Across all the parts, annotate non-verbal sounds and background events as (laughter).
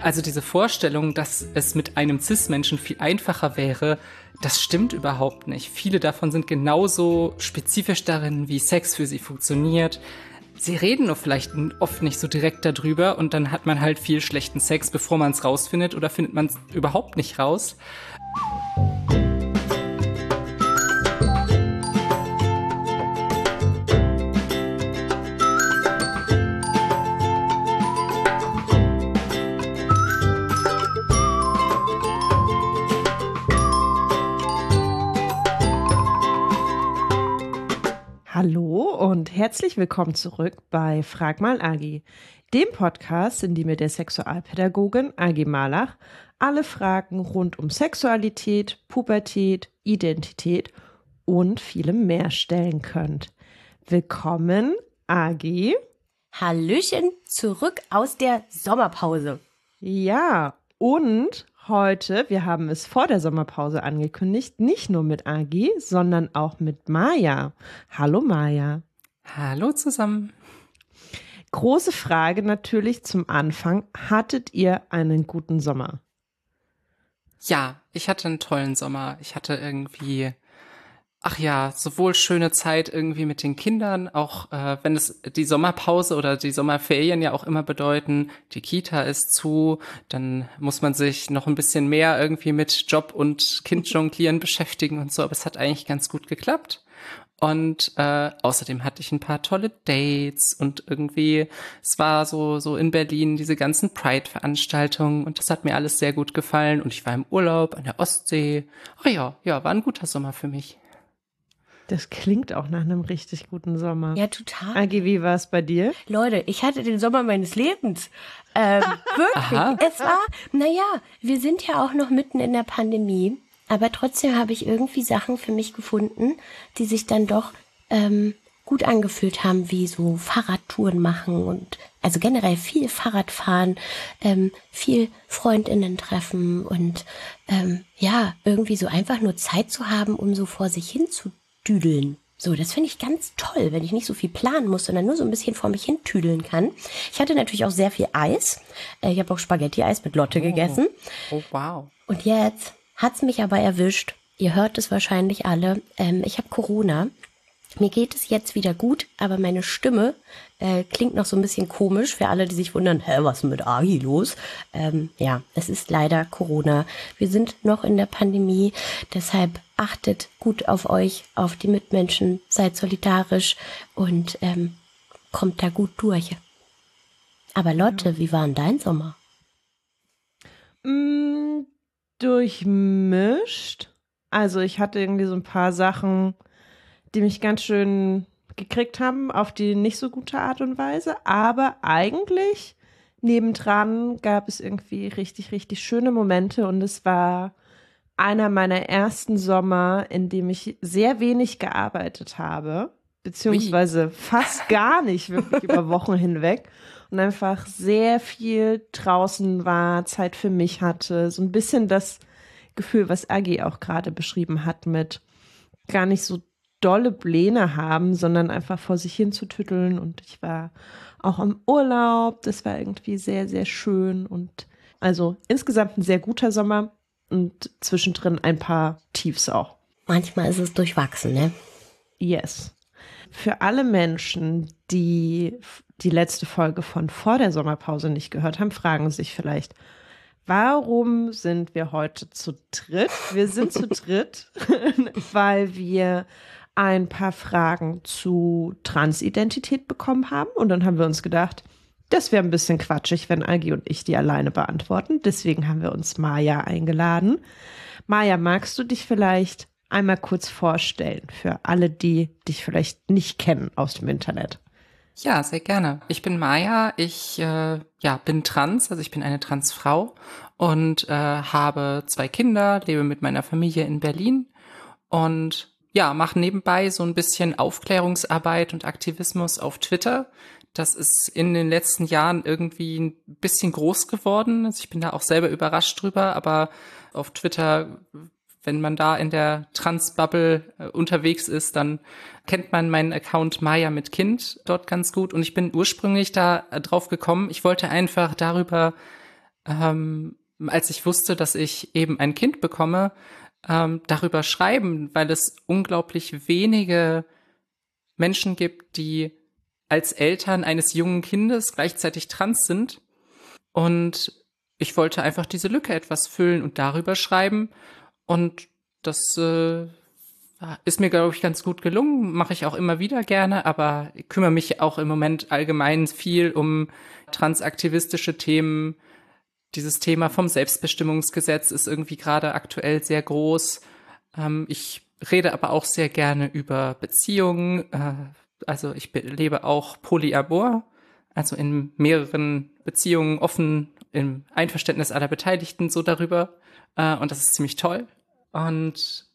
Also diese Vorstellung, dass es mit einem Cis-Menschen viel einfacher wäre, das stimmt überhaupt nicht. Viele davon sind genauso spezifisch darin, wie Sex für sie funktioniert. Sie reden nur vielleicht oft nicht so direkt darüber und dann hat man halt viel schlechten Sex, bevor man es rausfindet oder findet man es überhaupt nicht raus. Und herzlich willkommen zurück bei Frag mal Agi, dem Podcast, in dem mir der Sexualpädagogin Agi Malach alle Fragen rund um Sexualität, Pubertät, Identität und vielem mehr stellen könnt. Willkommen, Agi. Hallöchen, zurück aus der Sommerpause. Ja, und heute, wir haben es vor der Sommerpause angekündigt, nicht nur mit Agi, sondern auch mit Maja. Hallo Maja. Hallo zusammen. Große Frage natürlich zum Anfang. Hattet ihr einen guten Sommer? Ja, ich hatte einen tollen Sommer. Ich hatte irgendwie, ach ja, sowohl schöne Zeit irgendwie mit den Kindern, auch äh, wenn es die Sommerpause oder die Sommerferien ja auch immer bedeuten, die Kita ist zu, dann muss man sich noch ein bisschen mehr irgendwie mit Job und Kind (laughs) jonglieren beschäftigen und so. Aber es hat eigentlich ganz gut geklappt. Und äh, außerdem hatte ich ein paar tolle Dates und irgendwie, es war so, so in Berlin diese ganzen Pride-Veranstaltungen und das hat mir alles sehr gut gefallen. Und ich war im Urlaub an der Ostsee. Ach ja, ja, war ein guter Sommer für mich. Das klingt auch nach einem richtig guten Sommer. Ja, total. Agi, wie war es bei dir? Leute, ich hatte den Sommer meines Lebens. Ähm, (laughs) wirklich. Aha. Es war, naja, wir sind ja auch noch mitten in der Pandemie. Aber trotzdem habe ich irgendwie Sachen für mich gefunden, die sich dann doch ähm, gut angefühlt haben, wie so Fahrradtouren machen und also generell viel Fahrradfahren, ähm, viel Freundinnen treffen und ähm, ja, irgendwie so einfach nur Zeit zu haben, um so vor sich hin zu düdeln. So, das finde ich ganz toll, wenn ich nicht so viel planen muss, sondern nur so ein bisschen vor mich hin tüdeln kann. Ich hatte natürlich auch sehr viel Eis. Äh, ich habe auch Spaghetti-Eis mit Lotte oh. gegessen. Oh, wow. Und jetzt Hat's mich aber erwischt. Ihr hört es wahrscheinlich alle. Ähm, ich habe Corona. Mir geht es jetzt wieder gut, aber meine Stimme äh, klingt noch so ein bisschen komisch für alle, die sich wundern, hä, was ist mit Agi los? Ähm, ja, es ist leider Corona. Wir sind noch in der Pandemie, deshalb achtet gut auf euch, auf die Mitmenschen, seid solidarisch und ähm, kommt da gut durch. Aber Lotte, wie war denn dein Sommer? Mm, durchmischt. Also ich hatte irgendwie so ein paar Sachen, die mich ganz schön gekriegt haben, auf die nicht so gute Art und Weise. Aber eigentlich nebendran gab es irgendwie richtig, richtig schöne Momente und es war einer meiner ersten Sommer, in dem ich sehr wenig gearbeitet habe, beziehungsweise Wie? fast gar nicht wirklich (laughs) über Wochen hinweg und einfach sehr viel draußen war, Zeit für mich hatte. So ein bisschen das Gefühl, was Agi auch gerade beschrieben hat, mit gar nicht so dolle Pläne haben, sondern einfach vor sich hin zu tütteln. Und ich war auch im Urlaub. Das war irgendwie sehr, sehr schön. Und also insgesamt ein sehr guter Sommer und zwischendrin ein paar Tiefs auch. Manchmal ist es durchwachsen, ne? Yes. Für alle Menschen, die die letzte Folge von vor der Sommerpause nicht gehört haben, fragen sich vielleicht, warum sind wir heute zu dritt? Wir sind zu (laughs) dritt, (laughs) weil wir ein paar Fragen zu Transidentität bekommen haben. Und dann haben wir uns gedacht, das wäre ein bisschen quatschig, wenn Algi und ich die alleine beantworten. Deswegen haben wir uns Maja eingeladen. Maja, magst du dich vielleicht einmal kurz vorstellen für alle, die dich vielleicht nicht kennen aus dem Internet? Ja, sehr gerne. Ich bin Maya. Ich äh, ja, bin trans, also ich bin eine Transfrau und äh, habe zwei Kinder, lebe mit meiner Familie in Berlin und ja, mache nebenbei so ein bisschen Aufklärungsarbeit und Aktivismus auf Twitter. Das ist in den letzten Jahren irgendwie ein bisschen groß geworden. Also ich bin da auch selber überrascht drüber, aber auf Twitter wenn man da in der Trans-Bubble äh, unterwegs ist, dann kennt man meinen Account Maya mit Kind dort ganz gut. Und ich bin ursprünglich da äh, drauf gekommen. Ich wollte einfach darüber ähm, als ich wusste, dass ich eben ein Kind bekomme, ähm, darüber schreiben, weil es unglaublich wenige Menschen gibt, die als Eltern eines jungen Kindes gleichzeitig trans sind. Und ich wollte einfach diese Lücke etwas füllen und darüber schreiben. Und das äh, ist mir, glaube ich, ganz gut gelungen. Mache ich auch immer wieder gerne, aber ich kümmere mich auch im Moment allgemein viel um transaktivistische Themen. Dieses Thema vom Selbstbestimmungsgesetz ist irgendwie gerade aktuell sehr groß. Ähm, ich rede aber auch sehr gerne über Beziehungen. Äh, also ich lebe auch Polyamor, also in mehreren Beziehungen offen im Einverständnis aller Beteiligten so darüber. Äh, und das ist ziemlich toll. Und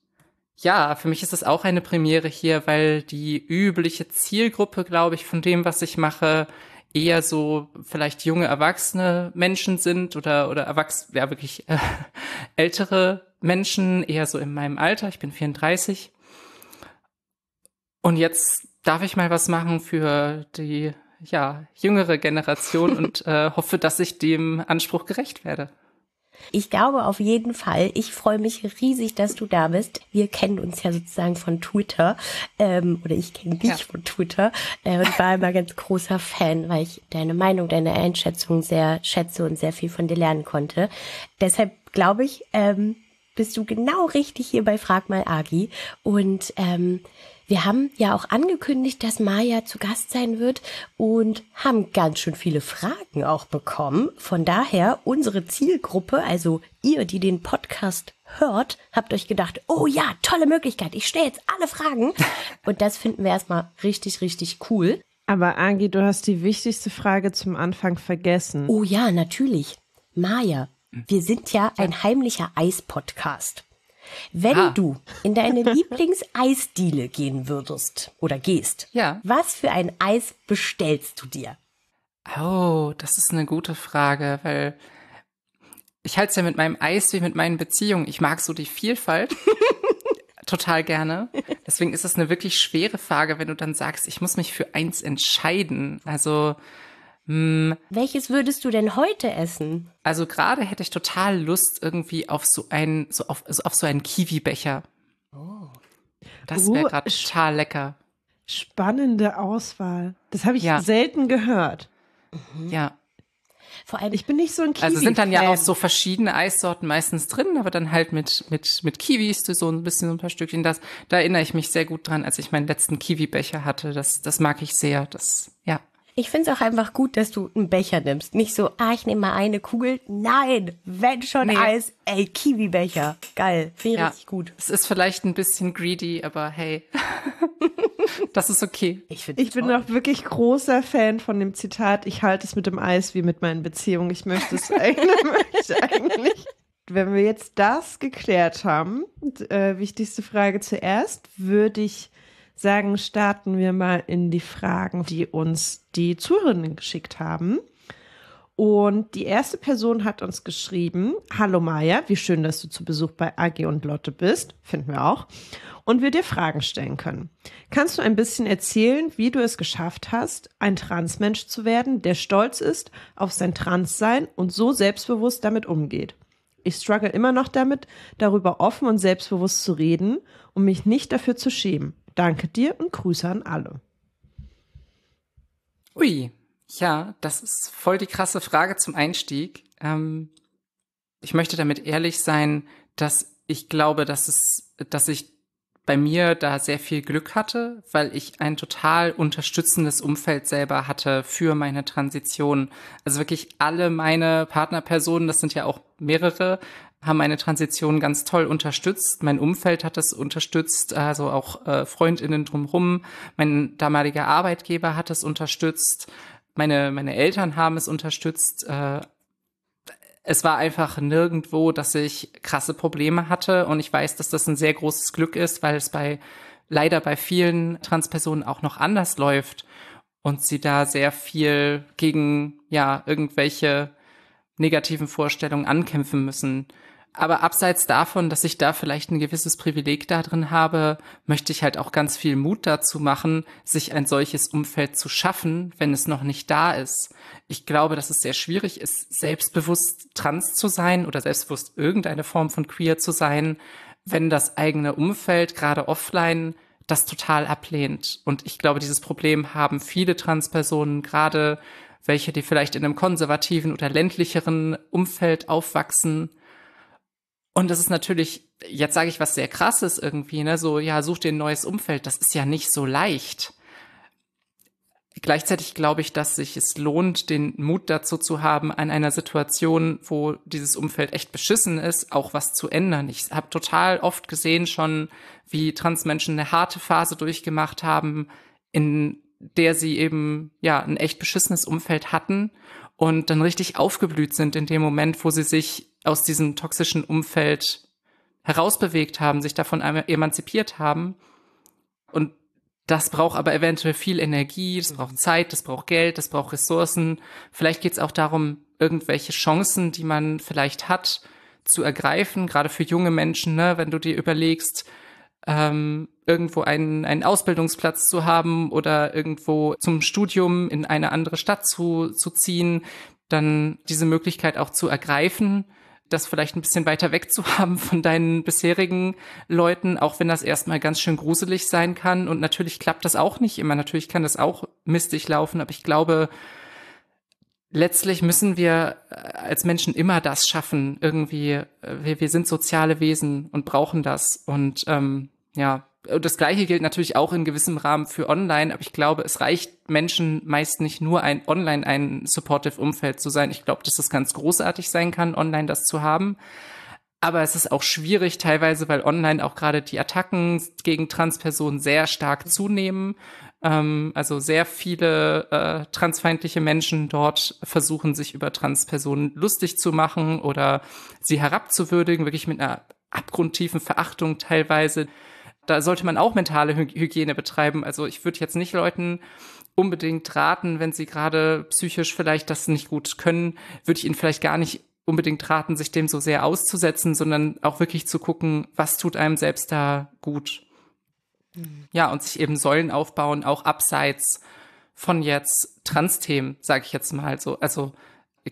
ja, für mich ist das auch eine Premiere hier, weil die übliche Zielgruppe, glaube ich, von dem, was ich mache, eher so vielleicht junge erwachsene Menschen sind oder oder erwachsene, ja wirklich äh, (laughs) ältere Menschen, eher so in meinem Alter. Ich bin 34. Und jetzt darf ich mal was machen für die ja jüngere Generation (laughs) und äh, hoffe, dass ich dem Anspruch gerecht werde. Ich glaube auf jeden Fall. Ich freue mich riesig, dass du da bist. Wir kennen uns ja sozusagen von Twitter ähm, oder ich kenne dich ja. von Twitter äh, und war immer ganz großer Fan, weil ich deine Meinung, deine Einschätzung sehr schätze und sehr viel von dir lernen konnte. Deshalb glaube ich, ähm, bist du genau richtig hier bei Frag mal Agi und ähm, wir haben ja auch angekündigt, dass Maya zu Gast sein wird und haben ganz schön viele Fragen auch bekommen. Von daher, unsere Zielgruppe, also ihr, die den Podcast hört, habt euch gedacht, oh ja, tolle Möglichkeit, ich stelle jetzt alle Fragen. (laughs) Und das finden wir erstmal richtig, richtig cool. Aber Angi, du hast die wichtigste Frage zum Anfang vergessen. Oh ja, natürlich. Maya, wir sind ja ein heimlicher Eis-Podcast. Wenn ah. du in deine (laughs) Lieblingseisdiele gehen würdest oder gehst, ja. was für ein Eis bestellst du dir? Oh, das ist eine gute Frage, weil ich halte es ja mit meinem Eis wie mit meinen Beziehungen. Ich mag so die Vielfalt. (laughs) total gerne. Deswegen ist es eine wirklich schwere Frage, wenn du dann sagst, ich muss mich für eins entscheiden. Also hm. Welches würdest du denn heute essen? Also gerade hätte ich total Lust irgendwie auf so einen, so auf, also auf so einen Kiwi-Becher. Oh. Das wäre uh, gerade total lecker. Spannende Auswahl. Das habe ich ja. selten gehört. Mhm. Ja. Vor allem, ich bin nicht so ein Kiwi. Also sind dann ja auch so verschiedene Eissorten meistens drin, aber dann halt mit, mit, mit Kiwis, so ein bisschen so ein paar Stückchen. Das, da erinnere ich mich sehr gut dran, als ich meinen letzten Kiwi-Becher hatte. Das, das mag ich sehr. Das, ja. Ich finde es auch einfach gut, dass du einen Becher nimmst. Nicht so, ah, ich nehme mal eine Kugel. Nein, wenn schon nee. Eis, ey, Kiwi-Becher. Geil, finde ja. richtig gut. Es ist vielleicht ein bisschen greedy, aber hey. (laughs) das ist okay. Ich, ich bin auch wirklich großer Fan von dem Zitat, ich halte es mit dem Eis wie mit meinen Beziehungen. Ich möchte es (laughs) eigentlich, eigentlich. Wenn wir jetzt das geklärt haben, äh, wichtigste Frage zuerst, würde ich sagen, starten wir mal in die Fragen, die uns die Zuhörerinnen geschickt haben. Und die erste Person hat uns geschrieben, Hallo Maja, wie schön, dass du zu Besuch bei Agi und Lotte bist, finden wir auch, und wir dir Fragen stellen können. Kannst du ein bisschen erzählen, wie du es geschafft hast, ein Transmensch zu werden, der stolz ist auf sein Transsein und so selbstbewusst damit umgeht? Ich struggle immer noch damit, darüber offen und selbstbewusst zu reden, um mich nicht dafür zu schämen. Danke dir und Grüße an alle. Ui, ja, das ist voll die krasse Frage zum Einstieg. Ähm, ich möchte damit ehrlich sein, dass ich glaube, dass es, dass ich bei mir da sehr viel Glück hatte, weil ich ein total unterstützendes Umfeld selber hatte für meine Transition. Also wirklich alle meine Partnerpersonen, das sind ja auch mehrere, haben meine Transition ganz toll unterstützt. Mein Umfeld hat das unterstützt, also auch äh, Freundinnen drumherum. Mein damaliger Arbeitgeber hat es unterstützt. Meine, meine Eltern haben es unterstützt. Äh, es war einfach nirgendwo, dass ich krasse Probleme hatte. Und ich weiß, dass das ein sehr großes Glück ist, weil es bei leider bei vielen Transpersonen auch noch anders läuft und sie da sehr viel gegen ja irgendwelche negativen Vorstellungen ankämpfen müssen. Aber abseits davon, dass ich da vielleicht ein gewisses Privileg da drin habe, möchte ich halt auch ganz viel Mut dazu machen, sich ein solches Umfeld zu schaffen, wenn es noch nicht da ist. Ich glaube, dass es sehr schwierig ist, selbstbewusst trans zu sein oder selbstbewusst irgendeine Form von queer zu sein, wenn das eigene Umfeld, gerade offline, das total ablehnt. Und ich glaube, dieses Problem haben viele Transpersonen, gerade welche, die vielleicht in einem konservativen oder ländlicheren Umfeld aufwachsen, und das ist natürlich, jetzt sage ich was sehr krasses irgendwie, ne, so, ja, such dir ein neues Umfeld, das ist ja nicht so leicht. Gleichzeitig glaube ich, dass sich es lohnt, den Mut dazu zu haben, an einer Situation, wo dieses Umfeld echt beschissen ist, auch was zu ändern. Ich habe total oft gesehen schon, wie Transmenschen eine harte Phase durchgemacht haben, in der sie eben ja ein echt beschissenes Umfeld hatten und dann richtig aufgeblüht sind in dem Moment, wo sie sich aus diesem toxischen Umfeld herausbewegt haben, sich davon emanzipiert haben. Und das braucht aber eventuell viel Energie, das braucht Zeit, das braucht Geld, das braucht Ressourcen. Vielleicht geht es auch darum, irgendwelche Chancen, die man vielleicht hat, zu ergreifen, gerade für junge Menschen, ne? wenn du dir überlegst, ähm, irgendwo einen, einen Ausbildungsplatz zu haben oder irgendwo zum Studium in eine andere Stadt zu, zu ziehen, dann diese Möglichkeit auch zu ergreifen das vielleicht ein bisschen weiter weg zu (laughs) haben von deinen bisherigen Leuten, auch wenn das erstmal ganz schön gruselig sein kann. Und natürlich klappt das auch nicht immer. Natürlich kann das auch mistig laufen, aber ich glaube, letztlich müssen wir äh, als Menschen immer das schaffen. Irgendwie, äh, wir, wir sind soziale Wesen und brauchen das. Und ähm, ja, das Gleiche gilt natürlich auch in gewissem Rahmen für online, aber ich glaube, es reicht Menschen meist nicht nur ein online ein supportive Umfeld zu sein. Ich glaube, dass es ganz großartig sein kann, online das zu haben. Aber es ist auch schwierig teilweise, weil online auch gerade die Attacken gegen Transpersonen sehr stark zunehmen. Ähm, also sehr viele äh, transfeindliche Menschen dort versuchen, sich über Transpersonen lustig zu machen oder sie herabzuwürdigen, wirklich mit einer abgrundtiefen Verachtung teilweise da sollte man auch mentale Hygiene betreiben. Also ich würde jetzt nicht Leuten unbedingt raten, wenn sie gerade psychisch vielleicht das nicht gut können, würde ich ihnen vielleicht gar nicht unbedingt raten, sich dem so sehr auszusetzen, sondern auch wirklich zu gucken, was tut einem selbst da gut. Mhm. Ja, und sich eben Säulen aufbauen, auch abseits von jetzt Trans-Themen, sage ich jetzt mal so. Also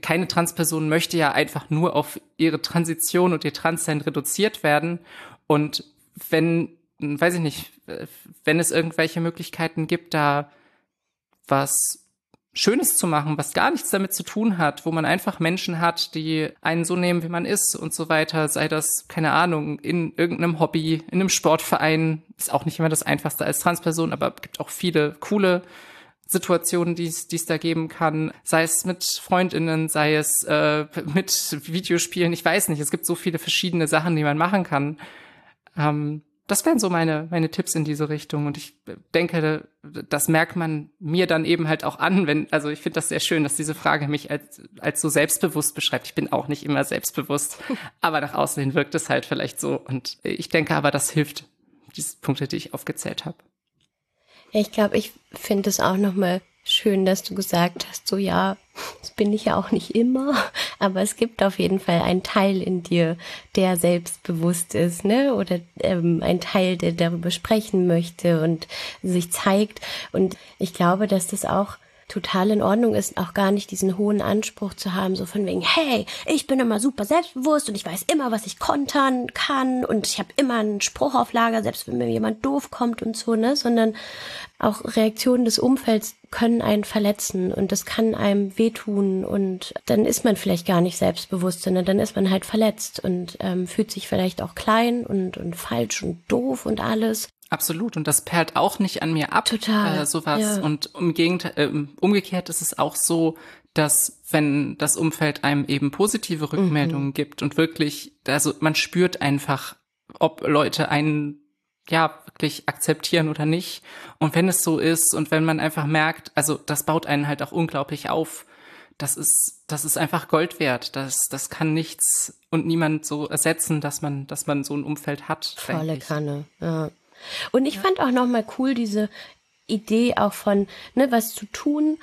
keine Transperson möchte ja einfach nur auf ihre Transition und ihr Transsein reduziert werden. Und wenn weiß ich nicht, wenn es irgendwelche Möglichkeiten gibt, da was Schönes zu machen, was gar nichts damit zu tun hat, wo man einfach Menschen hat, die einen so nehmen, wie man ist und so weiter, sei das, keine Ahnung, in irgendeinem Hobby, in einem Sportverein, ist auch nicht immer das Einfachste als Transperson, aber gibt auch viele coole Situationen, die es da geben kann, sei es mit Freundinnen, sei es äh, mit Videospielen, ich weiß nicht, es gibt so viele verschiedene Sachen, die man machen kann. Ähm, das wären so meine, meine Tipps in diese Richtung. Und ich denke, das merkt man mir dann eben halt auch an, wenn, also ich finde das sehr schön, dass diese Frage mich als, als so selbstbewusst beschreibt. Ich bin auch nicht immer selbstbewusst, (laughs) aber nach außen hin wirkt es halt vielleicht so. Und ich denke aber, das hilft, diese Punkte, die ich aufgezählt habe. Ich glaube, ich finde es auch nochmal schön, dass du gesagt hast, so ja, das bin ich ja auch nicht immer, aber es gibt auf jeden Fall einen Teil in dir, der selbstbewusst ist, ne? Oder ähm, ein Teil, der darüber sprechen möchte und sich zeigt. Und ich glaube, dass das auch total in Ordnung ist, auch gar nicht diesen hohen Anspruch zu haben, so von wegen, hey, ich bin immer super selbstbewusst und ich weiß immer, was ich kontern kann und ich habe immer einen Spruch auf Lager, selbst wenn mir jemand doof kommt und so, ne, sondern auch Reaktionen des Umfelds können einen verletzen und das kann einem wehtun und dann ist man vielleicht gar nicht selbstbewusst, sondern dann ist man halt verletzt und ähm, fühlt sich vielleicht auch klein und, und falsch und doof und alles. Absolut. Und das perlt auch nicht an mir ab. Total. Äh, sowas. Ja. Und um äh, umgekehrt ist es auch so, dass wenn das Umfeld einem eben positive Rückmeldungen mhm. gibt und wirklich, also man spürt einfach, ob Leute einen ja wirklich akzeptieren oder nicht. Und wenn es so ist und wenn man einfach merkt, also das baut einen halt auch unglaublich auf. Das ist, das ist einfach Gold wert. Das, das kann nichts und niemand so ersetzen, dass man, dass man so ein Umfeld hat. Volle Kanne, ja. Und ich ja. fand auch nochmal cool diese Idee auch von, ne, was zu tun,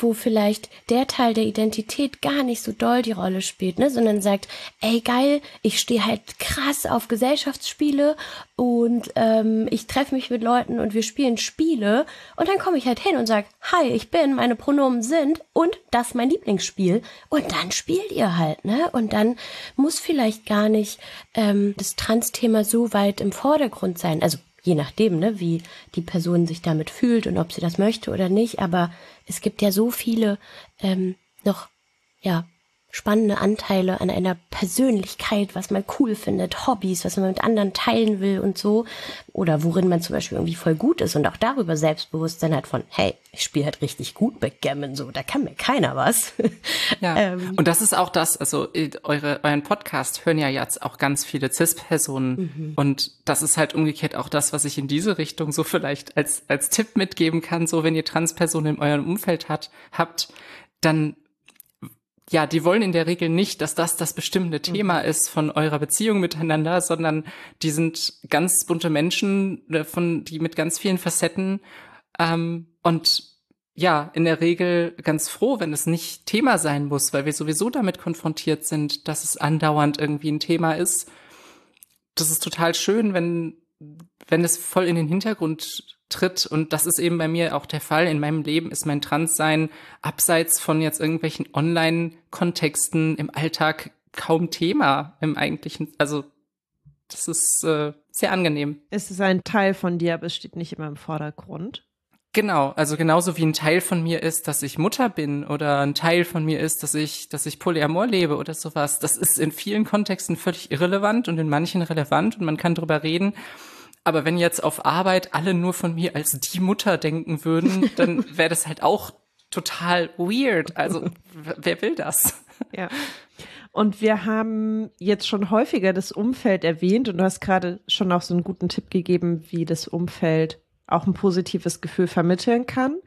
wo vielleicht der Teil der Identität gar nicht so doll die Rolle spielt, ne, sondern sagt, ey geil, ich stehe halt krass auf Gesellschaftsspiele und ähm, ich treffe mich mit Leuten und wir spielen Spiele und dann komme ich halt hin und sage, hi, ich bin, meine Pronomen sind und das ist mein Lieblingsspiel und dann spielt ihr halt, ne? Und dann muss vielleicht gar nicht ähm, das Trans-Thema so weit im Vordergrund sein. Also je nachdem, ne, wie die Person sich damit fühlt und ob sie das möchte oder nicht. Aber es gibt ja so viele ähm, noch ja spannende Anteile an einer Persönlichkeit, was man cool findet, Hobbys, was man mit anderen teilen will und so. Oder worin man zum Beispiel irgendwie voll gut ist und auch darüber Selbstbewusstsein hat von, hey, ich spiele halt richtig gut Backgammon, so, da kann mir keiner was. (laughs) Ja. ähm. Und das ist auch das, also eure, euren Podcast hören ja jetzt auch ganz viele CIS-Personen. Mhm. Und das ist halt umgekehrt auch das, was ich in diese Richtung so vielleicht als, als Tipp mitgeben kann, so wenn ihr Transpersonen in eurem Umfeld hat, habt, dann ja, die wollen in der Regel nicht, dass das das bestimmte Thema mhm. ist von eurer Beziehung miteinander, sondern die sind ganz bunte Menschen, äh, von die mit ganz vielen Facetten ähm, und ja, in der Regel ganz froh, wenn es nicht Thema sein muss, weil wir sowieso damit konfrontiert sind, dass es andauernd irgendwie ein Thema ist. Das ist total schön, wenn wenn es voll in den Hintergrund tritt. Und das ist eben bei mir auch der Fall. In meinem Leben ist mein Transsein abseits von jetzt irgendwelchen Online-Kontexten im Alltag kaum Thema im eigentlichen. Also das ist äh, sehr angenehm. Es ist ein Teil von dir, aber es steht nicht immer im Vordergrund. Genau, also genauso wie ein Teil von mir ist, dass ich Mutter bin oder ein Teil von mir ist, dass ich, dass ich Polyamor lebe oder sowas. Das ist in vielen Kontexten völlig irrelevant und in manchen relevant und man kann drüber reden. Aber wenn jetzt auf Arbeit alle nur von mir als die Mutter denken würden, (laughs) dann wäre das halt auch total weird. Also wer will das? Ja. Und wir haben jetzt schon häufiger das Umfeld erwähnt und du hast gerade schon auch so einen guten Tipp gegeben, wie das Umfeld auch ein positives Gefühl vermitteln kann.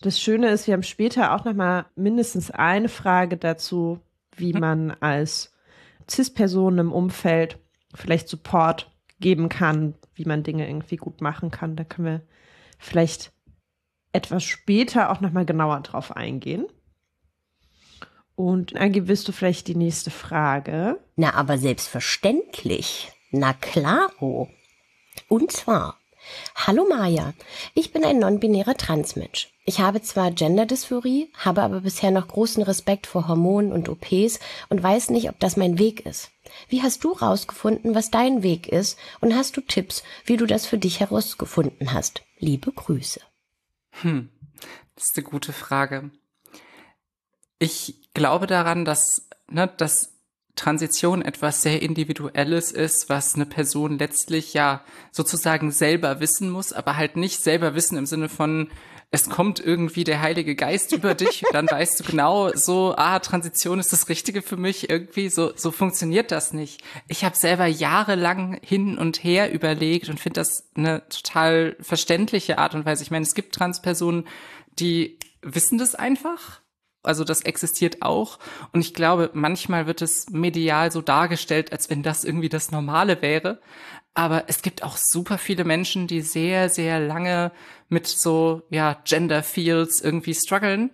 Das Schöne ist, wir haben später auch noch mal mindestens eine Frage dazu, wie mhm. man als CIS-Person im Umfeld vielleicht Support geben kann, wie man Dinge irgendwie gut machen kann. Da können wir vielleicht etwas später auch nochmal genauer drauf eingehen. Und Agi, willst du vielleicht die nächste Frage? Na, aber selbstverständlich. Na klaro. Und zwar, Hallo Maja, ich bin ein non-binärer Transmensch. Ich habe zwar Genderdysphorie, habe aber bisher noch großen Respekt vor Hormonen und OPs und weiß nicht, ob das mein Weg ist. Wie hast du rausgefunden, was dein Weg ist und hast du Tipps, wie du das für dich herausgefunden hast? Liebe Grüße. Hm, das ist eine gute Frage. Ich glaube daran, dass, ne, dass Transition etwas sehr Individuelles ist, was eine Person letztlich ja sozusagen selber wissen muss, aber halt nicht selber wissen im Sinne von, es kommt irgendwie der Heilige Geist über dich, dann weißt du genau so, ah, Transition ist das Richtige für mich, irgendwie so, so funktioniert das nicht. Ich habe selber jahrelang hin und her überlegt und finde das eine total verständliche Art und Weise. Ich meine, es gibt Transpersonen, die wissen das einfach also das existiert auch. Und ich glaube, manchmal wird es medial so dargestellt, als wenn das irgendwie das Normale wäre. Aber es gibt auch super viele Menschen, die sehr, sehr lange mit so, ja, Gender Fields irgendwie strugglen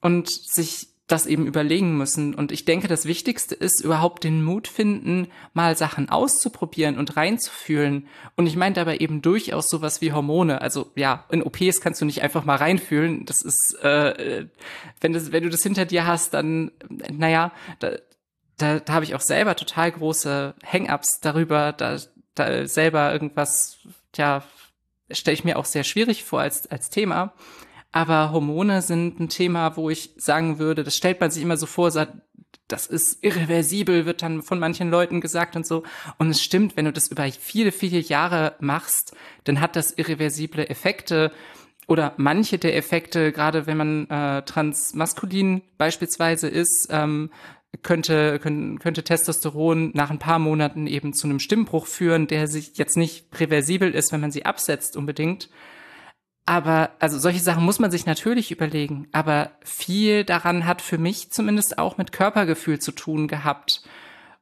und sich das eben überlegen müssen. Und ich denke, das Wichtigste ist überhaupt den Mut finden, mal Sachen auszuprobieren und reinzufühlen. Und ich meine dabei eben durchaus sowas wie Hormone. Also ja, in OPs kannst du nicht einfach mal reinfühlen. Das ist, äh, wenn, das, wenn du das hinter dir hast, dann, naja, da, da, da habe ich auch selber total große Hang-ups darüber, da, da selber irgendwas, ja, stelle ich mir auch sehr schwierig vor als, als Thema. Aber Hormone sind ein Thema, wo ich sagen würde, das stellt man sich immer so vor, sagt, das ist irreversibel, wird dann von manchen Leuten gesagt und so. Und es stimmt, wenn du das über viele, viele Jahre machst, dann hat das irreversible Effekte oder manche der Effekte, gerade wenn man äh, transmaskulin beispielsweise ist, ähm, könnte, könnte, könnte Testosteron nach ein paar Monaten eben zu einem Stimmbruch führen, der sich jetzt nicht reversibel ist, wenn man sie absetzt unbedingt. Aber, also solche Sachen muss man sich natürlich überlegen. Aber viel daran hat für mich zumindest auch mit Körpergefühl zu tun gehabt.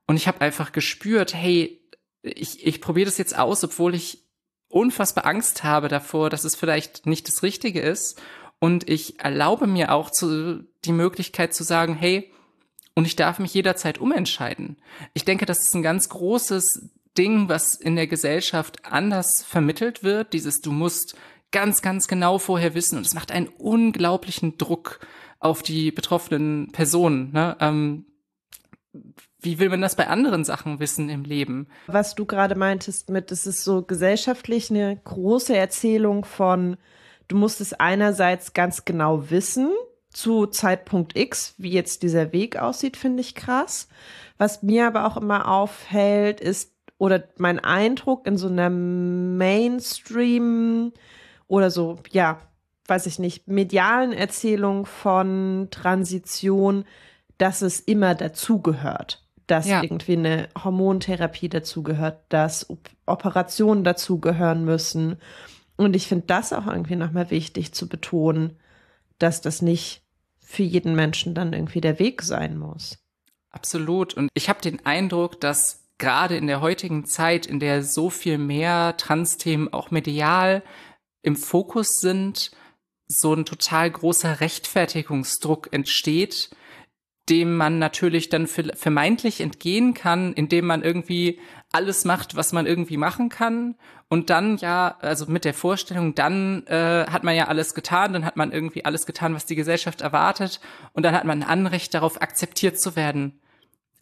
Und ich habe einfach gespürt, hey, ich, ich probiere das jetzt aus, obwohl ich unfassbar Angst habe davor, dass es vielleicht nicht das Richtige ist. Und ich erlaube mir auch zu, die Möglichkeit zu sagen, hey, und ich darf mich jederzeit umentscheiden. Ich denke, das ist ein ganz großes Ding, was in der Gesellschaft anders vermittelt wird. Dieses, du musst ganz, ganz genau vorher wissen. Und es macht einen unglaublichen Druck auf die betroffenen Personen. Ne? Ähm, wie will man das bei anderen Sachen wissen im Leben? Was du gerade meintest mit, es ist so gesellschaftlich eine große Erzählung von, du musst es einerseits ganz genau wissen, zu Zeitpunkt X, wie jetzt dieser Weg aussieht, finde ich krass. Was mir aber auch immer auffällt, ist, oder mein Eindruck in so einer Mainstream oder so, ja, weiß ich nicht, medialen Erzählung von Transition, dass es immer dazugehört. Dass ja. irgendwie eine Hormontherapie dazugehört, dass Operationen dazugehören müssen. Und ich finde das auch irgendwie nochmal wichtig zu betonen, dass das nicht für jeden Menschen dann irgendwie der Weg sein muss. Absolut. Und ich habe den Eindruck, dass gerade in der heutigen Zeit, in der so viel mehr Trans-Themen auch medial im Fokus sind, so ein total großer Rechtfertigungsdruck entsteht, dem man natürlich dann vermeintlich entgehen kann, indem man irgendwie alles macht, was man irgendwie machen kann. Und dann ja, also mit der Vorstellung, dann äh, hat man ja alles getan, dann hat man irgendwie alles getan, was die Gesellschaft erwartet. Und dann hat man ein Anrecht darauf, akzeptiert zu werden.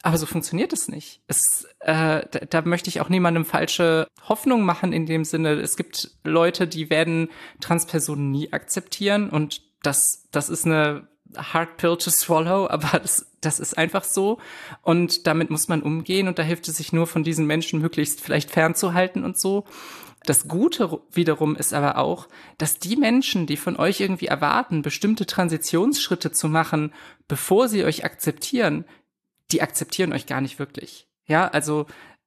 Aber so funktioniert es nicht. Es, äh, da, da möchte ich auch niemandem falsche Hoffnung machen in dem Sinne. Es gibt Leute, die werden Transpersonen nie akzeptieren und das, das ist eine hard pill to swallow, (laughs) aber das, das ist einfach so. Und damit muss man umgehen und da hilft es sich nur von diesen Menschen möglichst vielleicht fernzuhalten und so. Das Gute wiederum ist aber auch, dass die Menschen, die von euch irgendwie erwarten, bestimmte Transitionsschritte zu machen, bevor sie euch akzeptieren, die akzeptieren euch gar nicht wirklich. Ja, also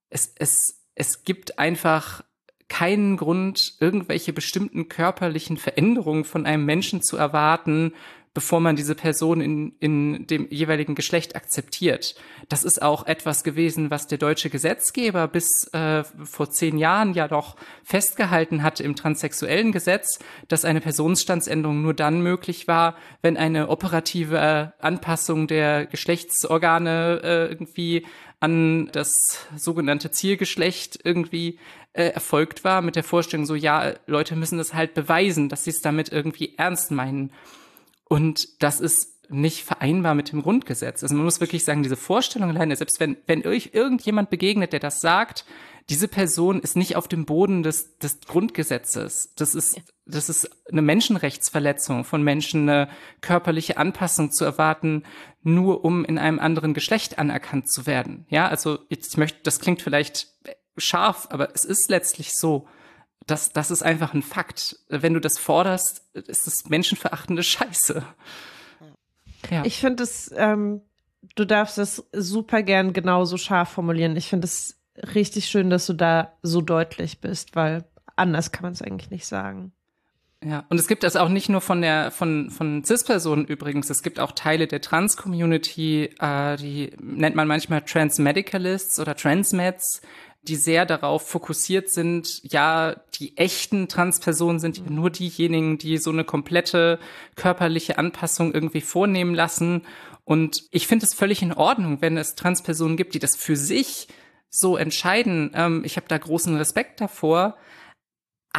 es, es, es gibt einfach keinen Grund, irgendwelche bestimmten körperlichen Veränderungen von einem Menschen zu erwarten, bevor man diese Person in, in dem jeweiligen Geschlecht akzeptiert. Das ist auch etwas gewesen, was der deutsche Gesetzgeber bis äh, vor zehn Jahren ja doch festgehalten hatte im transsexuellen Gesetz, dass eine Personenstandsänderung nur dann möglich war, wenn eine operative Anpassung der Geschlechtsorgane äh, irgendwie an das sogenannte Zielgeschlecht irgendwie äh, erfolgt war, mit der Vorstellung so, ja, Leute müssen das halt beweisen, dass sie es damit irgendwie ernst meinen. Und das ist nicht vereinbar mit dem Grundgesetz. Also man muss wirklich sagen, diese Vorstellung alleine, selbst wenn, wenn euch irgendjemand begegnet, der das sagt, diese Person ist nicht auf dem Boden des, des Grundgesetzes. Das ist, das ist eine Menschenrechtsverletzung von Menschen, eine körperliche Anpassung zu erwarten, nur um in einem anderen Geschlecht anerkannt zu werden. Ja, also jetzt ich möchte, das klingt vielleicht scharf, aber es ist letztlich so das, das ist einfach ein Fakt. Wenn du das forderst, ist das menschenverachtende Scheiße. Ja. Ich finde es, ähm, du darfst es super gern genauso scharf formulieren. Ich finde es richtig schön, dass du da so deutlich bist, weil anders kann man es eigentlich nicht sagen. Ja, und es gibt das auch nicht nur von der von von Cis-Personen übrigens. Es gibt auch Teile der Trans-Community, äh, die nennt man manchmal Trans-Medicalists oder Transmeds, die sehr darauf fokussiert sind, ja, die echten Transpersonen sind nur diejenigen, die so eine komplette körperliche Anpassung irgendwie vornehmen lassen. Und ich finde es völlig in Ordnung, wenn es Transpersonen gibt, die das für sich so entscheiden. Ähm, ich habe da großen Respekt davor.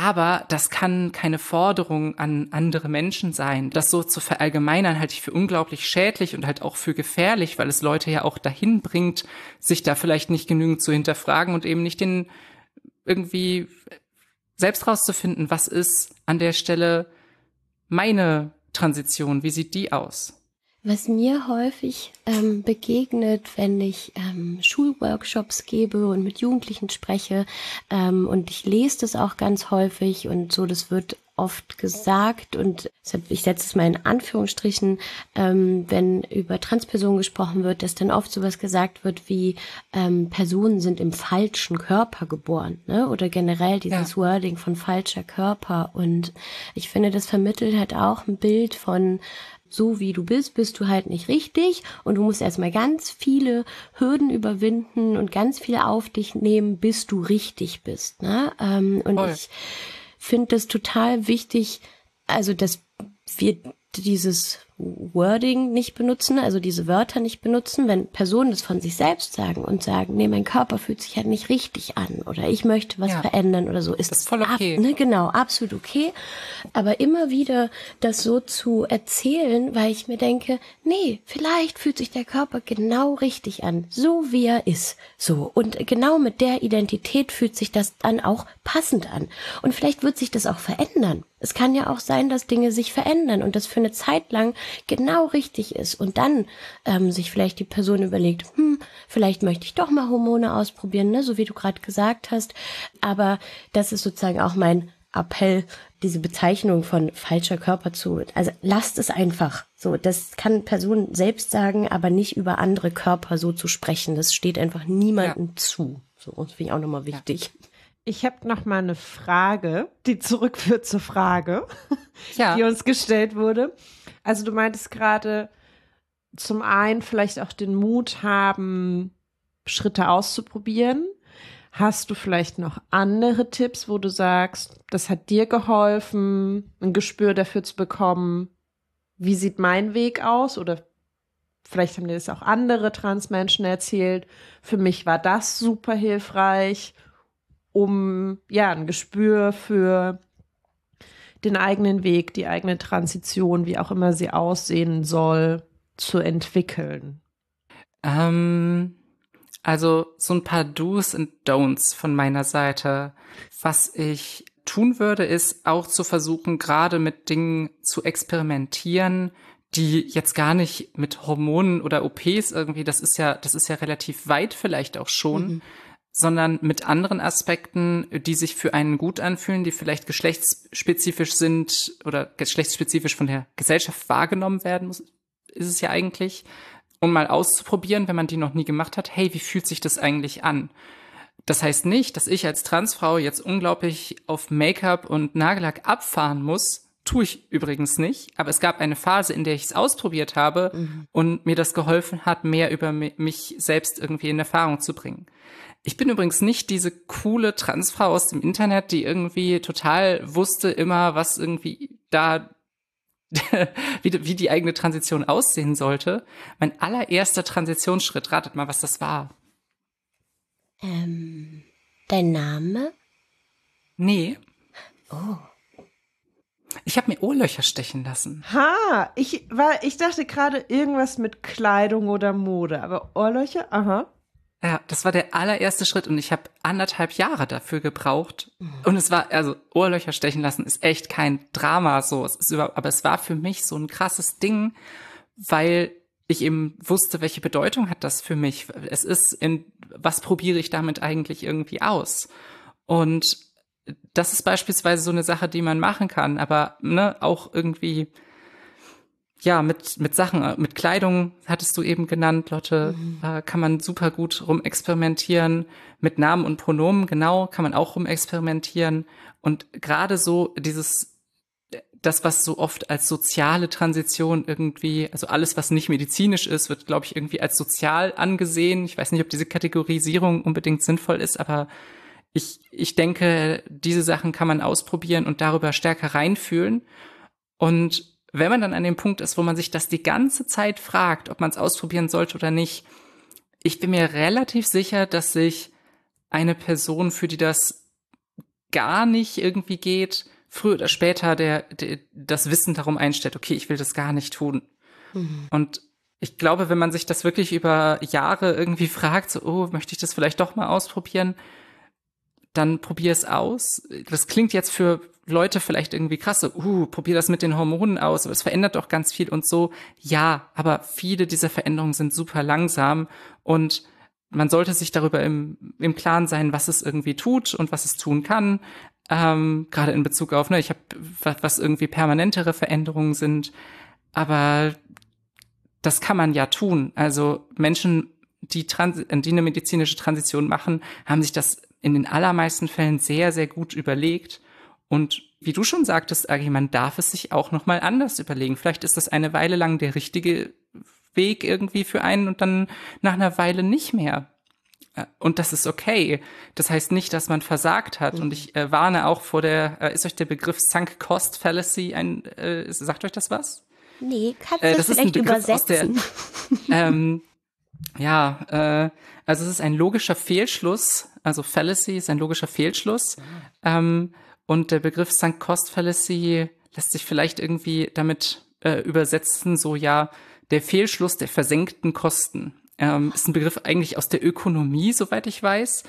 Aber das kann keine Forderung an andere Menschen sein. Das so zu verallgemeinern halte ich für unglaublich schädlich und halt auch für gefährlich, weil es Leute ja auch dahin bringt, sich da vielleicht nicht genügend zu hinterfragen und eben nicht den irgendwie selbst rauszufinden, was ist an der Stelle meine Transition, wie sieht die aus? Was mir häufig ähm, begegnet, wenn ich ähm, Schulworkshops gebe und mit Jugendlichen spreche, ähm, und ich lese das auch ganz häufig und so, das wird oft gesagt und ich setze es mal in Anführungsstrichen, ähm, wenn über Transpersonen gesprochen wird, dass dann oft sowas gesagt wird wie ähm, Personen sind im falschen Körper geboren, ne? Oder generell dieses ja. Wording von falscher Körper. Und ich finde, das vermittelt halt auch ein Bild von so wie du bist, bist du halt nicht richtig und du musst erstmal ganz viele Hürden überwinden und ganz viele auf dich nehmen, bis du richtig bist. Ne? Ähm, und Voll. ich finde das total wichtig, also das wir dieses Wording nicht benutzen, also diese Wörter nicht benutzen, wenn Personen das von sich selbst sagen und sagen, nee, mein Körper fühlt sich halt nicht richtig an oder ich möchte was ja. verändern oder so, ist das voll okay. Ab, ne, genau, absolut okay. Aber immer wieder das so zu erzählen, weil ich mir denke, nee, vielleicht fühlt sich der Körper genau richtig an, so wie er ist, so und genau mit der Identität fühlt sich das dann auch passend an und vielleicht wird sich das auch verändern. Es kann ja auch sein, dass Dinge sich verändern und das für eine Zeit lang genau richtig ist und dann ähm, sich vielleicht die Person überlegt, hm, vielleicht möchte ich doch mal Hormone ausprobieren, ne, so wie du gerade gesagt hast. Aber das ist sozusagen auch mein Appell, diese Bezeichnung von falscher Körper zu. Also lasst es einfach. So, das kann Person selbst sagen, aber nicht über andere Körper so zu sprechen. Das steht einfach niemandem ja. zu. So, das finde ich auch nochmal wichtig. Ja. Ich habe noch mal eine Frage, die zurückführt zur Frage, (laughs) ja. die uns gestellt wurde. Also du meintest gerade zum einen vielleicht auch den Mut haben, Schritte auszuprobieren. Hast du vielleicht noch andere Tipps, wo du sagst, das hat dir geholfen, ein Gespür dafür zu bekommen, wie sieht mein Weg aus? Oder vielleicht haben dir das auch andere Transmenschen erzählt. Für mich war das super hilfreich um ja ein Gespür für den eigenen Weg, die eigene Transition, wie auch immer sie aussehen soll, zu entwickeln? Ähm, also so ein paar Do's und Don'ts von meiner Seite. Was ich tun würde, ist auch zu versuchen, gerade mit Dingen zu experimentieren, die jetzt gar nicht mit Hormonen oder OPs irgendwie, das ist ja, das ist ja relativ weit vielleicht auch schon, mhm sondern mit anderen Aspekten, die sich für einen gut anfühlen, die vielleicht geschlechtsspezifisch sind oder geschlechtsspezifisch von der Gesellschaft wahrgenommen werden muss, ist es ja eigentlich, um mal auszuprobieren, wenn man die noch nie gemacht hat, hey, wie fühlt sich das eigentlich an? Das heißt nicht, dass ich als Transfrau jetzt unglaublich auf Make-up und Nagellack abfahren muss, Tue ich übrigens nicht, aber es gab eine Phase, in der ich es ausprobiert habe mhm. und mir das geholfen hat, mehr über mich selbst irgendwie in Erfahrung zu bringen. Ich bin übrigens nicht diese coole Transfrau aus dem Internet, die irgendwie total wusste immer, was irgendwie da (laughs) wie, wie die eigene Transition aussehen sollte. Mein allererster Transitionsschritt, ratet mal, was das war. Ähm, dein Name? Nee. Oh. Ich habe mir Ohrlöcher stechen lassen. Ha, ich war, ich dachte gerade irgendwas mit Kleidung oder Mode, aber Ohrlöcher, aha. Ja, das war der allererste Schritt und ich habe anderthalb Jahre dafür gebraucht. Und es war, also Ohrlöcher stechen lassen ist echt kein Drama so. Es ist über, aber es war für mich so ein krasses Ding, weil ich eben wusste, welche Bedeutung hat das für mich. Es ist in, was probiere ich damit eigentlich irgendwie aus? Und das ist beispielsweise so eine Sache, die man machen kann, aber ne, auch irgendwie ja, mit, mit Sachen, äh, mit Kleidung hattest du eben genannt, Lotte, mhm. äh, kann man super gut rumexperimentieren. Mit Namen und Pronomen, genau, kann man auch rumexperimentieren. Und gerade so dieses, das, was so oft als soziale Transition irgendwie, also alles, was nicht medizinisch ist, wird, glaube ich, irgendwie als sozial angesehen. Ich weiß nicht, ob diese Kategorisierung unbedingt sinnvoll ist, aber ich, ich denke, diese Sachen kann man ausprobieren und darüber stärker reinfühlen. Und wenn man dann an dem Punkt ist, wo man sich das die ganze Zeit fragt, ob man es ausprobieren sollte oder nicht, ich bin mir relativ sicher, dass sich eine Person, für die das gar nicht irgendwie geht, früher oder später der, der das Wissen darum einstellt, okay, ich will das gar nicht tun. Mhm. Und ich glaube, wenn man sich das wirklich über Jahre irgendwie (laughs) fragt, so, oh, möchte ich das vielleicht doch mal ausprobieren, dann probier es aus. Das klingt jetzt für Leute vielleicht irgendwie krass, so, uh, probier das mit den Hormonen aus, aber es verändert doch ganz viel und so. Ja, aber viele dieser Veränderungen sind super langsam und man sollte sich darüber im, im Klaren sein, was es irgendwie tut und was es tun kann. Ähm, Gerade in Bezug auf, ne, ich habe was irgendwie permanentere Veränderungen sind. Aber das kann man ja tun. Also Menschen, die, Trans die eine medizinische Transition machen, haben sich das in den allermeisten Fällen sehr, sehr gut überlegt. Und wie du schon sagtest, Agi, man darf es sich auch nochmal anders überlegen. Vielleicht ist das eine Weile lang der richtige Weg irgendwie für einen und dann nach einer Weile nicht mehr. Äh, und das ist okay. Das heißt nicht, dass man versagt hat. Mhm. Und ich äh, warne auch vor der, äh, ist euch der Begriff Sunk Cost Fallacy ein, äh, sagt euch das was? Nee, kannst du äh, das, vielleicht übersetzen? Der, (laughs) ähm, ja, äh, also es ist ein logischer Fehlschluss. Also Fallacy ist ein logischer Fehlschluss. Ähm, und der Begriff Sunk Cost Fallacy lässt sich vielleicht irgendwie damit äh, übersetzen, so ja, der Fehlschluss der versenkten Kosten. Ähm, ist ein Begriff eigentlich aus der Ökonomie, soweit ich weiß,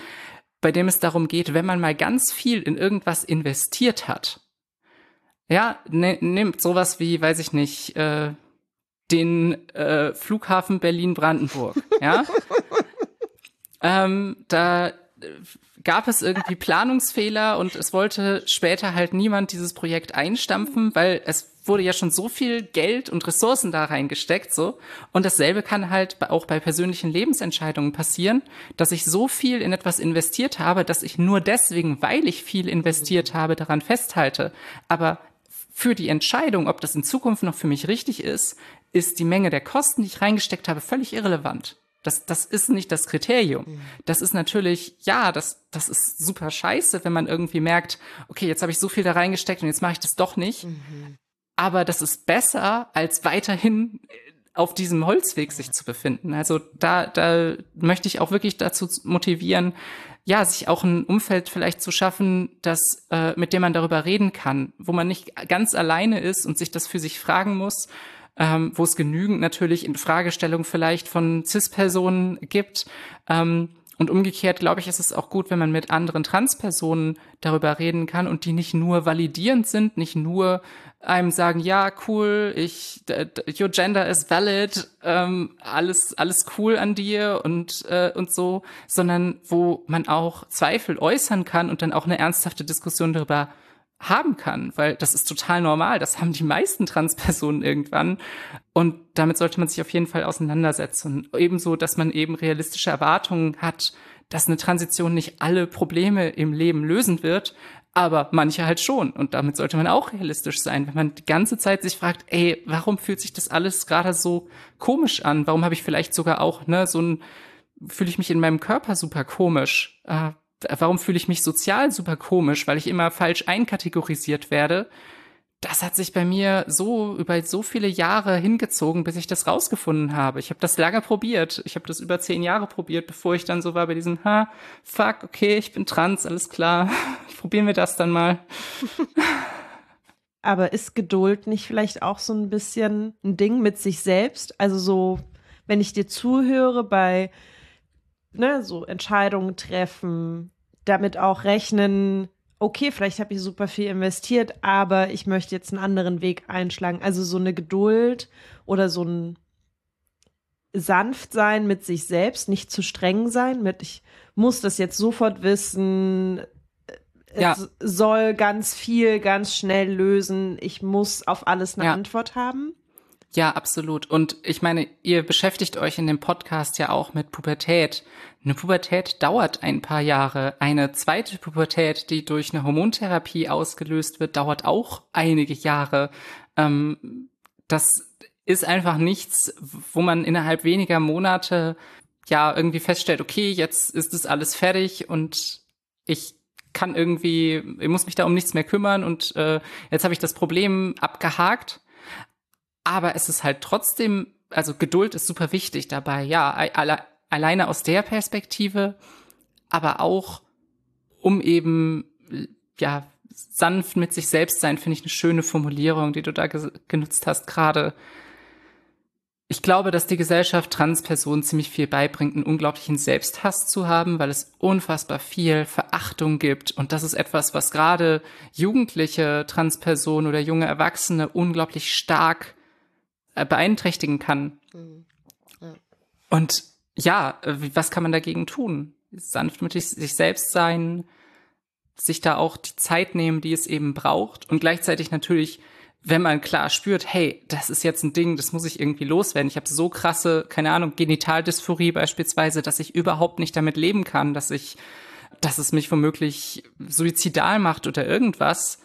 bei dem es darum geht, wenn man mal ganz viel in irgendwas investiert hat. Ja, ne, nimmt sowas wie, weiß ich nicht, äh, den äh, Flughafen Berlin-Brandenburg. Ja, (laughs) ähm, da gab es irgendwie Planungsfehler und es wollte später halt niemand dieses Projekt einstampfen, weil es wurde ja schon so viel Geld und Ressourcen da reingesteckt, so. Und dasselbe kann halt auch bei persönlichen Lebensentscheidungen passieren, dass ich so viel in etwas investiert habe, dass ich nur deswegen, weil ich viel investiert habe, daran festhalte. Aber für die Entscheidung, ob das in Zukunft noch für mich richtig ist, ist die Menge der Kosten, die ich reingesteckt habe, völlig irrelevant. Das, das ist nicht das Kriterium. Mhm. Das ist natürlich, ja, das, das ist super scheiße, wenn man irgendwie merkt, okay, jetzt habe ich so viel da reingesteckt und jetzt mache ich das doch nicht. Mhm. Aber das ist besser, als weiterhin auf diesem Holzweg sich zu befinden. Also da, da möchte ich auch wirklich dazu motivieren, ja, sich auch ein Umfeld vielleicht zu schaffen, das, äh, mit dem man darüber reden kann, wo man nicht ganz alleine ist und sich das für sich fragen muss, ähm, wo es genügend natürlich in Fragestellung vielleicht von CIS-Personen gibt. Ähm, und umgekehrt, glaube ich, ist es auch gut, wenn man mit anderen Transpersonen darüber reden kann und die nicht nur validierend sind, nicht nur einem sagen, ja, cool, ich, your gender is valid, ähm, alles, alles cool an dir und, äh, und so, sondern wo man auch Zweifel äußern kann und dann auch eine ernsthafte Diskussion darüber haben kann, weil das ist total normal. Das haben die meisten Transpersonen irgendwann. Und damit sollte man sich auf jeden Fall auseinandersetzen. ebenso, dass man eben realistische Erwartungen hat, dass eine Transition nicht alle Probleme im Leben lösen wird, aber manche halt schon. Und damit sollte man auch realistisch sein, wenn man die ganze Zeit sich fragt, ey, warum fühlt sich das alles gerade so komisch an? Warum habe ich vielleicht sogar auch, ne, so ein, fühle ich mich in meinem Körper super komisch? Äh, warum fühle ich mich sozial super komisch, weil ich immer falsch einkategorisiert werde. Das hat sich bei mir so über so viele Jahre hingezogen, bis ich das rausgefunden habe. Ich habe das lange probiert. Ich habe das über zehn Jahre probiert, bevor ich dann so war bei diesem, ha, fuck, okay, ich bin trans, alles klar. (laughs) Probieren wir das dann mal. Aber ist Geduld nicht vielleicht auch so ein bisschen ein Ding mit sich selbst? Also so, wenn ich dir zuhöre bei ne, so Entscheidungen treffen, damit auch rechnen, okay, vielleicht habe ich super viel investiert, aber ich möchte jetzt einen anderen Weg einschlagen. Also so eine Geduld oder so ein sanft sein mit sich selbst, nicht zu streng sein, mit ich muss das jetzt sofort wissen, ja. es soll ganz viel ganz schnell lösen, ich muss auf alles eine ja. Antwort haben. Ja, absolut. Und ich meine, ihr beschäftigt euch in dem Podcast ja auch mit Pubertät. Eine Pubertät dauert ein paar Jahre. Eine zweite Pubertät, die durch eine Hormontherapie ausgelöst wird, dauert auch einige Jahre. Ähm, das ist einfach nichts, wo man innerhalb weniger Monate ja irgendwie feststellt, okay, jetzt ist das alles fertig und ich kann irgendwie, ich muss mich da um nichts mehr kümmern und äh, jetzt habe ich das Problem abgehakt aber es ist halt trotzdem, also Geduld ist super wichtig dabei, ja, alle, alleine aus der Perspektive, aber auch um eben, ja, sanft mit sich selbst sein, finde ich eine schöne Formulierung, die du da ge genutzt hast gerade. Ich glaube, dass die Gesellschaft Transpersonen ziemlich viel beibringt, einen unglaublichen Selbsthass zu haben, weil es unfassbar viel Verachtung gibt. Und das ist etwas, was gerade jugendliche Transpersonen oder junge Erwachsene unglaublich stark beeinträchtigen kann. Mhm. Ja. Und ja, äh, was kann man dagegen tun? Sanft mit sich selbst sein, sich da auch die Zeit nehmen, die es eben braucht und gleichzeitig natürlich, wenn man klar spürt, hey, das ist jetzt ein Ding, das muss ich irgendwie loswerden. Ich habe so krasse, keine Ahnung, Genitaldysphorie beispielsweise, dass ich überhaupt nicht damit leben kann, dass ich, dass es mich womöglich suizidal macht oder irgendwas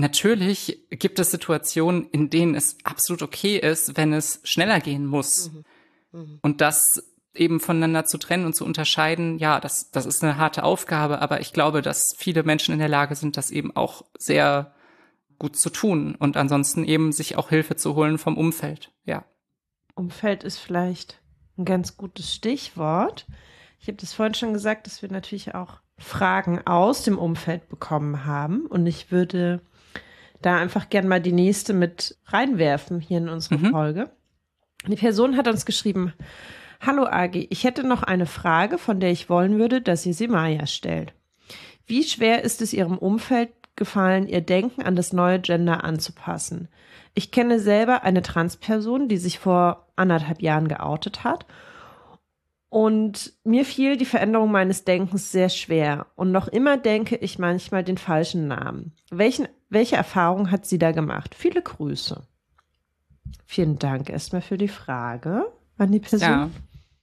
Natürlich gibt es Situationen, in denen es absolut okay ist, wenn es schneller gehen muss. Mhm. Mhm. Und das eben voneinander zu trennen und zu unterscheiden, ja, das, das ist eine harte Aufgabe, aber ich glaube, dass viele Menschen in der Lage sind, das eben auch sehr gut zu tun und ansonsten eben sich auch Hilfe zu holen vom Umfeld, ja. Umfeld ist vielleicht ein ganz gutes Stichwort. Ich habe das vorhin schon gesagt, dass wir natürlich auch Fragen aus dem Umfeld bekommen haben und ich würde da einfach gern mal die nächste mit reinwerfen hier in unsere mhm. Folge. Die Person hat uns geschrieben, Hallo Agi, ich hätte noch eine Frage, von der ich wollen würde, dass ihr sie Maya stellt. Wie schwer ist es ihrem Umfeld gefallen, ihr Denken an das neue Gender anzupassen? Ich kenne selber eine Transperson, die sich vor anderthalb Jahren geoutet hat. Und mir fiel die Veränderung meines Denkens sehr schwer. Und noch immer denke ich manchmal den falschen Namen. Welchen, welche Erfahrung hat sie da gemacht? Viele Grüße. Vielen Dank erstmal für die Frage an die Person. Ja.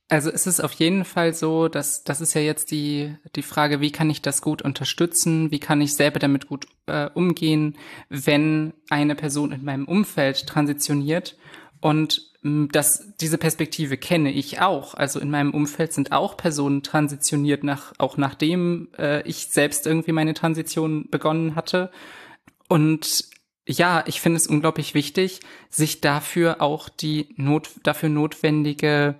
Also es ist auf jeden Fall so, dass das ist ja jetzt die die Frage, wie kann ich das gut unterstützen, wie kann ich selber damit gut äh, umgehen, wenn eine Person in meinem Umfeld transitioniert und das diese Perspektive kenne ich auch. Also in meinem Umfeld sind auch Personen transitioniert nach auch nachdem äh, ich selbst irgendwie meine Transition begonnen hatte und ja, ich finde es unglaublich wichtig, sich dafür auch die Not, dafür notwendige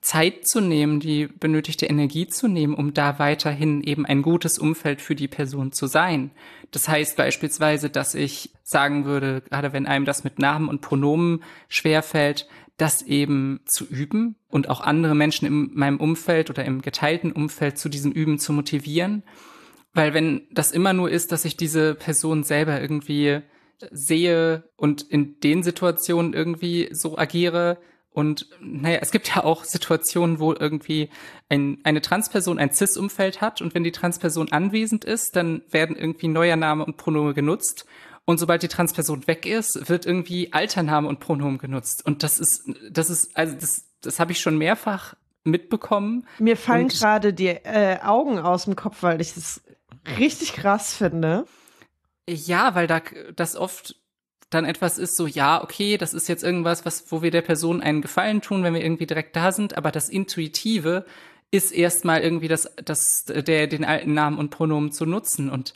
Zeit zu nehmen, die benötigte Energie zu nehmen, um da weiterhin eben ein gutes Umfeld für die Person zu sein. Das heißt beispielsweise, dass ich sagen würde, gerade wenn einem das mit Namen und Pronomen schwerfällt, das eben zu üben und auch andere Menschen in meinem Umfeld oder im geteilten Umfeld zu diesem Üben zu motivieren. Weil wenn das immer nur ist, dass ich diese Person selber irgendwie sehe und in den Situationen irgendwie so agiere, und naja, es gibt ja auch Situationen, wo irgendwie ein, eine Transperson ein Cis-Umfeld hat und wenn die Transperson anwesend ist, dann werden irgendwie neuer Name und Pronomen genutzt. Und sobald die Transperson weg ist, wird irgendwie alter Name und Pronomen genutzt. Und das ist, das ist, also das, das habe ich schon mehrfach mitbekommen. Mir fallen gerade die äh, Augen aus dem Kopf, weil ich es richtig krass finde. Ja, weil da das oft dann etwas ist so, ja, okay, das ist jetzt irgendwas, was, wo wir der Person einen Gefallen tun, wenn wir irgendwie direkt da sind, aber das Intuitive ist erstmal irgendwie das, das, der, den alten Namen und Pronomen zu nutzen und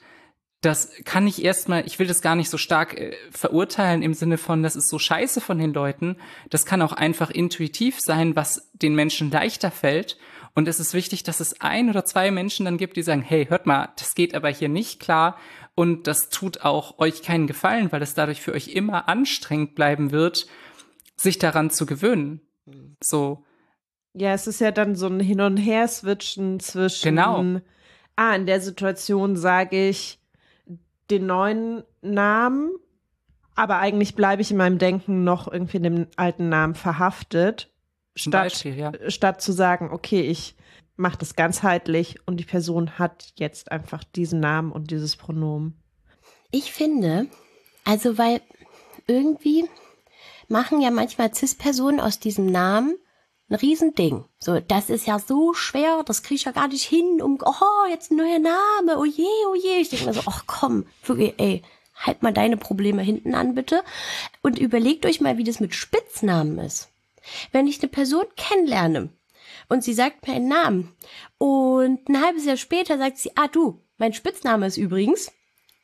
das kann ich erstmal, ich will das gar nicht so stark äh, verurteilen im Sinne von, das ist so scheiße von den Leuten. Das kann auch einfach intuitiv sein, was den Menschen leichter fällt. Und es ist wichtig, dass es ein oder zwei Menschen dann gibt, die sagen, hey, hört mal, das geht aber hier nicht klar. Und das tut auch euch keinen Gefallen, weil es dadurch für euch immer anstrengend bleiben wird, sich daran zu gewöhnen. So. Ja, es ist ja dann so ein Hin- und Her-Switchen zwischen. Genau. Ah, in der Situation sage ich den neuen Namen, aber eigentlich bleibe ich in meinem Denken noch irgendwie in dem alten Namen verhaftet. Statt, Beispiel, ja. statt zu sagen, okay, ich macht es ganzheitlich und die Person hat jetzt einfach diesen Namen und dieses Pronomen. Ich finde, also weil irgendwie machen ja manchmal CIS-Personen aus diesem Namen ein Riesending. So, das ist ja so schwer, das kriege ich ja gar nicht hin, um, oh, jetzt ein neuer Name, oh je, oh je. Ich denke mir so, ach komm, wirklich, ey, halt mal deine Probleme hinten an, bitte. Und überlegt euch mal, wie das mit Spitznamen ist. Wenn ich eine Person kennenlerne, und sie sagt mir einen Namen. Und ein halbes Jahr später sagt sie, ah du, mein Spitzname ist übrigens.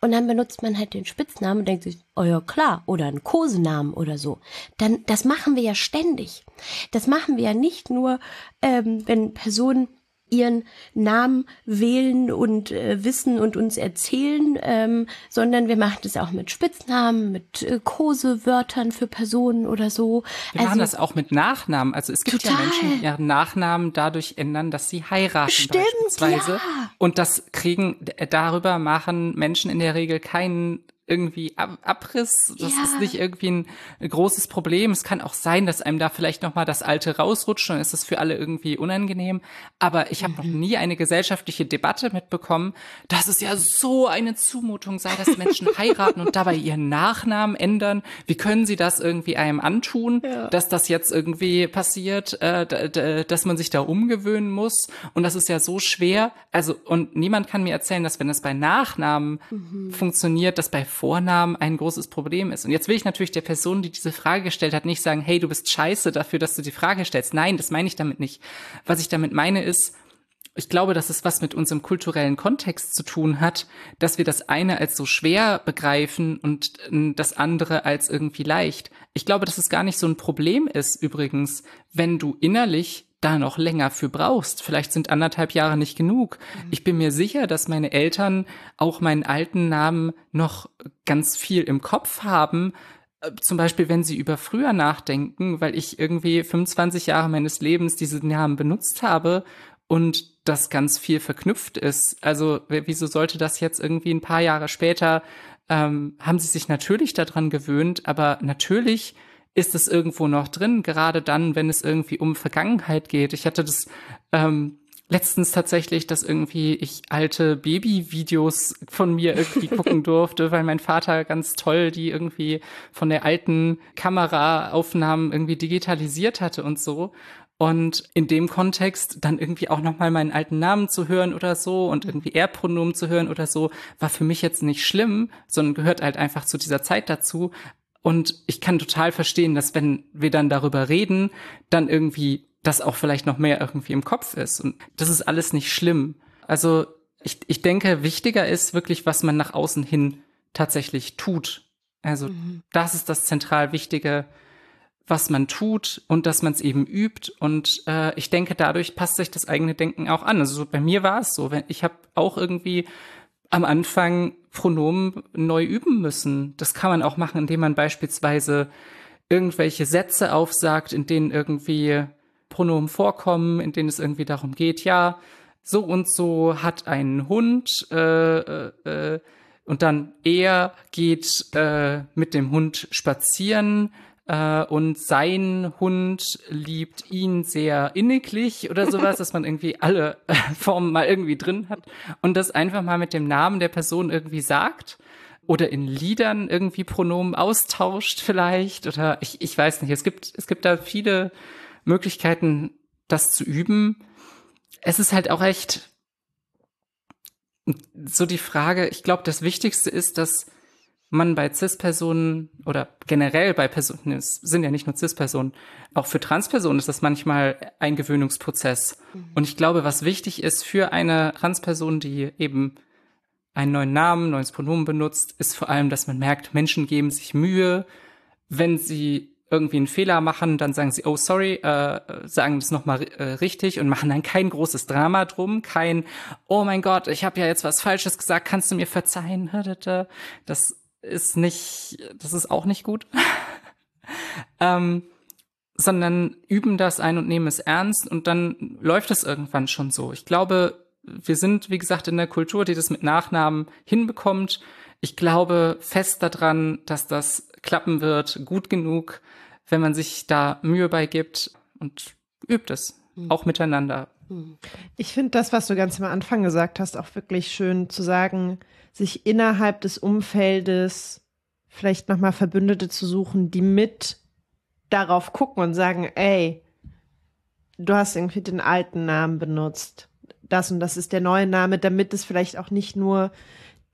Und dann benutzt man halt den Spitznamen und denkt sich, oh ja klar, oder einen Kosenamen oder so. Dann, das machen wir ja ständig. Das machen wir ja nicht nur, ähm, wenn Personen ihren Namen wählen und äh, wissen und uns erzählen, ähm, sondern wir machen das auch mit Spitznamen, mit äh, Kosewörtern für Personen oder so. Wir also, machen das auch mit Nachnamen. Also es gibt total. ja Menschen, die ihren Nachnamen dadurch ändern, dass sie heiraten Stimmt, beispielsweise. Ja. Und das kriegen, darüber machen Menschen in der Regel keinen irgendwie Ab Abriss. Das ja. ist nicht irgendwie ein, ein, großes Problem. Es kann auch sein, dass einem da vielleicht noch mal das Alte rausrutscht und ist es für alle irgendwie unangenehm. Aber ich habe mhm. noch nie eine gesellschaftliche Debatte mitbekommen, dass es ja so eine Zumutung sei, dass Menschen (laughs) heiraten und dabei ihren Nachnamen ändern. Wie können sie das irgendwie einem antun, ja. dass das jetzt irgendwie passiert, äh, dass man sich da umgewöhnen muss? Und das ist ja so schwer. Also und niemand kann mir erzählen, dass wenn es bei Nachnamen mhm. funktioniert, dass bei Vornamen ein großes Problem ist. Und jetzt will ich natürlich der Person, die diese Frage gestellt hat, nicht sagen, hey, du bist scheiße dafür, dass du die Frage stellst. Nein, das meine ich damit nicht. Was ich damit meine ist, ich glaube, dass es was mit unserem kulturellen Kontext zu tun hat, dass wir das eine als so schwer begreifen und ähm, das andere als irgendwie leicht. Ich glaube, dass es gar nicht so ein Problem ist, übrigens, wenn du innerlich da noch länger für brauchst. Vielleicht sind anderthalb Jahre nicht genug. Mhm. Ich bin mir sicher, dass meine Eltern auch meinen alten Namen noch ganz viel im Kopf haben, äh, zum Beispiel, wenn sie über früher nachdenken, weil ich irgendwie 25 Jahre meines Lebens diesen Namen benutzt habe und das ganz viel verknüpft ist. Also wieso sollte das jetzt irgendwie ein paar Jahre später, ähm, haben sie sich natürlich daran gewöhnt, aber natürlich ist es irgendwo noch drin, gerade dann, wenn es irgendwie um Vergangenheit geht. Ich hatte das ähm, letztens tatsächlich, dass irgendwie ich alte Baby-Videos von mir irgendwie (laughs) gucken durfte, weil mein Vater ganz toll die irgendwie von der alten Kameraaufnahmen irgendwie digitalisiert hatte und so. Und in dem Kontext dann irgendwie auch nochmal meinen alten Namen zu hören oder so und irgendwie Er-Pronomen zu hören oder so, war für mich jetzt nicht schlimm, sondern gehört halt einfach zu dieser Zeit dazu. Und ich kann total verstehen, dass wenn wir dann darüber reden, dann irgendwie das auch vielleicht noch mehr irgendwie im Kopf ist. Und das ist alles nicht schlimm. Also ich, ich denke, wichtiger ist wirklich, was man nach außen hin tatsächlich tut. Also mhm. das ist das zentral Wichtige, was man tut und dass man es eben übt. Und äh, ich denke, dadurch passt sich das eigene Denken auch an. Also so, bei mir war es so, wenn ich habe auch irgendwie am Anfang Pronomen neu üben müssen. Das kann man auch machen, indem man beispielsweise irgendwelche Sätze aufsagt, in denen irgendwie Pronomen vorkommen, in denen es irgendwie darum geht, ja, so und so hat ein Hund äh, äh, äh und dann er geht äh, mit dem Hund spazieren äh, und sein Hund liebt ihn sehr inniglich oder sowas, dass man irgendwie alle äh, Formen mal irgendwie drin hat und das einfach mal mit dem Namen der Person irgendwie sagt oder in Liedern irgendwie Pronomen austauscht vielleicht oder ich, ich weiß nicht. Es gibt, es gibt da viele Möglichkeiten, das zu üben. Es ist halt auch echt so die Frage, ich glaube, das Wichtigste ist, dass man bei CIS-Personen oder generell bei Personen, es sind ja nicht nur CIS-Personen, auch für Transpersonen ist das manchmal ein Gewöhnungsprozess. Mhm. Und ich glaube, was wichtig ist für eine Transperson, die eben einen neuen Namen, neues Pronomen benutzt, ist vor allem, dass man merkt, Menschen geben sich Mühe. Wenn sie irgendwie einen Fehler machen, dann sagen sie, oh sorry, äh, sagen das nochmal äh, richtig und machen dann kein großes Drama drum, kein, oh mein Gott, ich habe ja jetzt was Falsches gesagt, kannst du mir verzeihen? (laughs) Das ist nicht, das ist auch nicht gut. (laughs) ähm, sondern üben das ein und nehmen es ernst und dann läuft es irgendwann schon so. Ich glaube, wir sind, wie gesagt, in der Kultur, die das mit Nachnamen hinbekommt. Ich glaube fest daran, dass das klappen wird, gut genug, wenn man sich da Mühe beigibt und übt es, mhm. auch miteinander. Mhm. Ich finde das, was du ganz am Anfang gesagt hast, auch wirklich schön zu sagen, sich innerhalb des Umfeldes vielleicht nochmal Verbündete zu suchen, die mit darauf gucken und sagen, ey, du hast irgendwie den alten Namen benutzt. Das und das ist der neue Name, damit es vielleicht auch nicht nur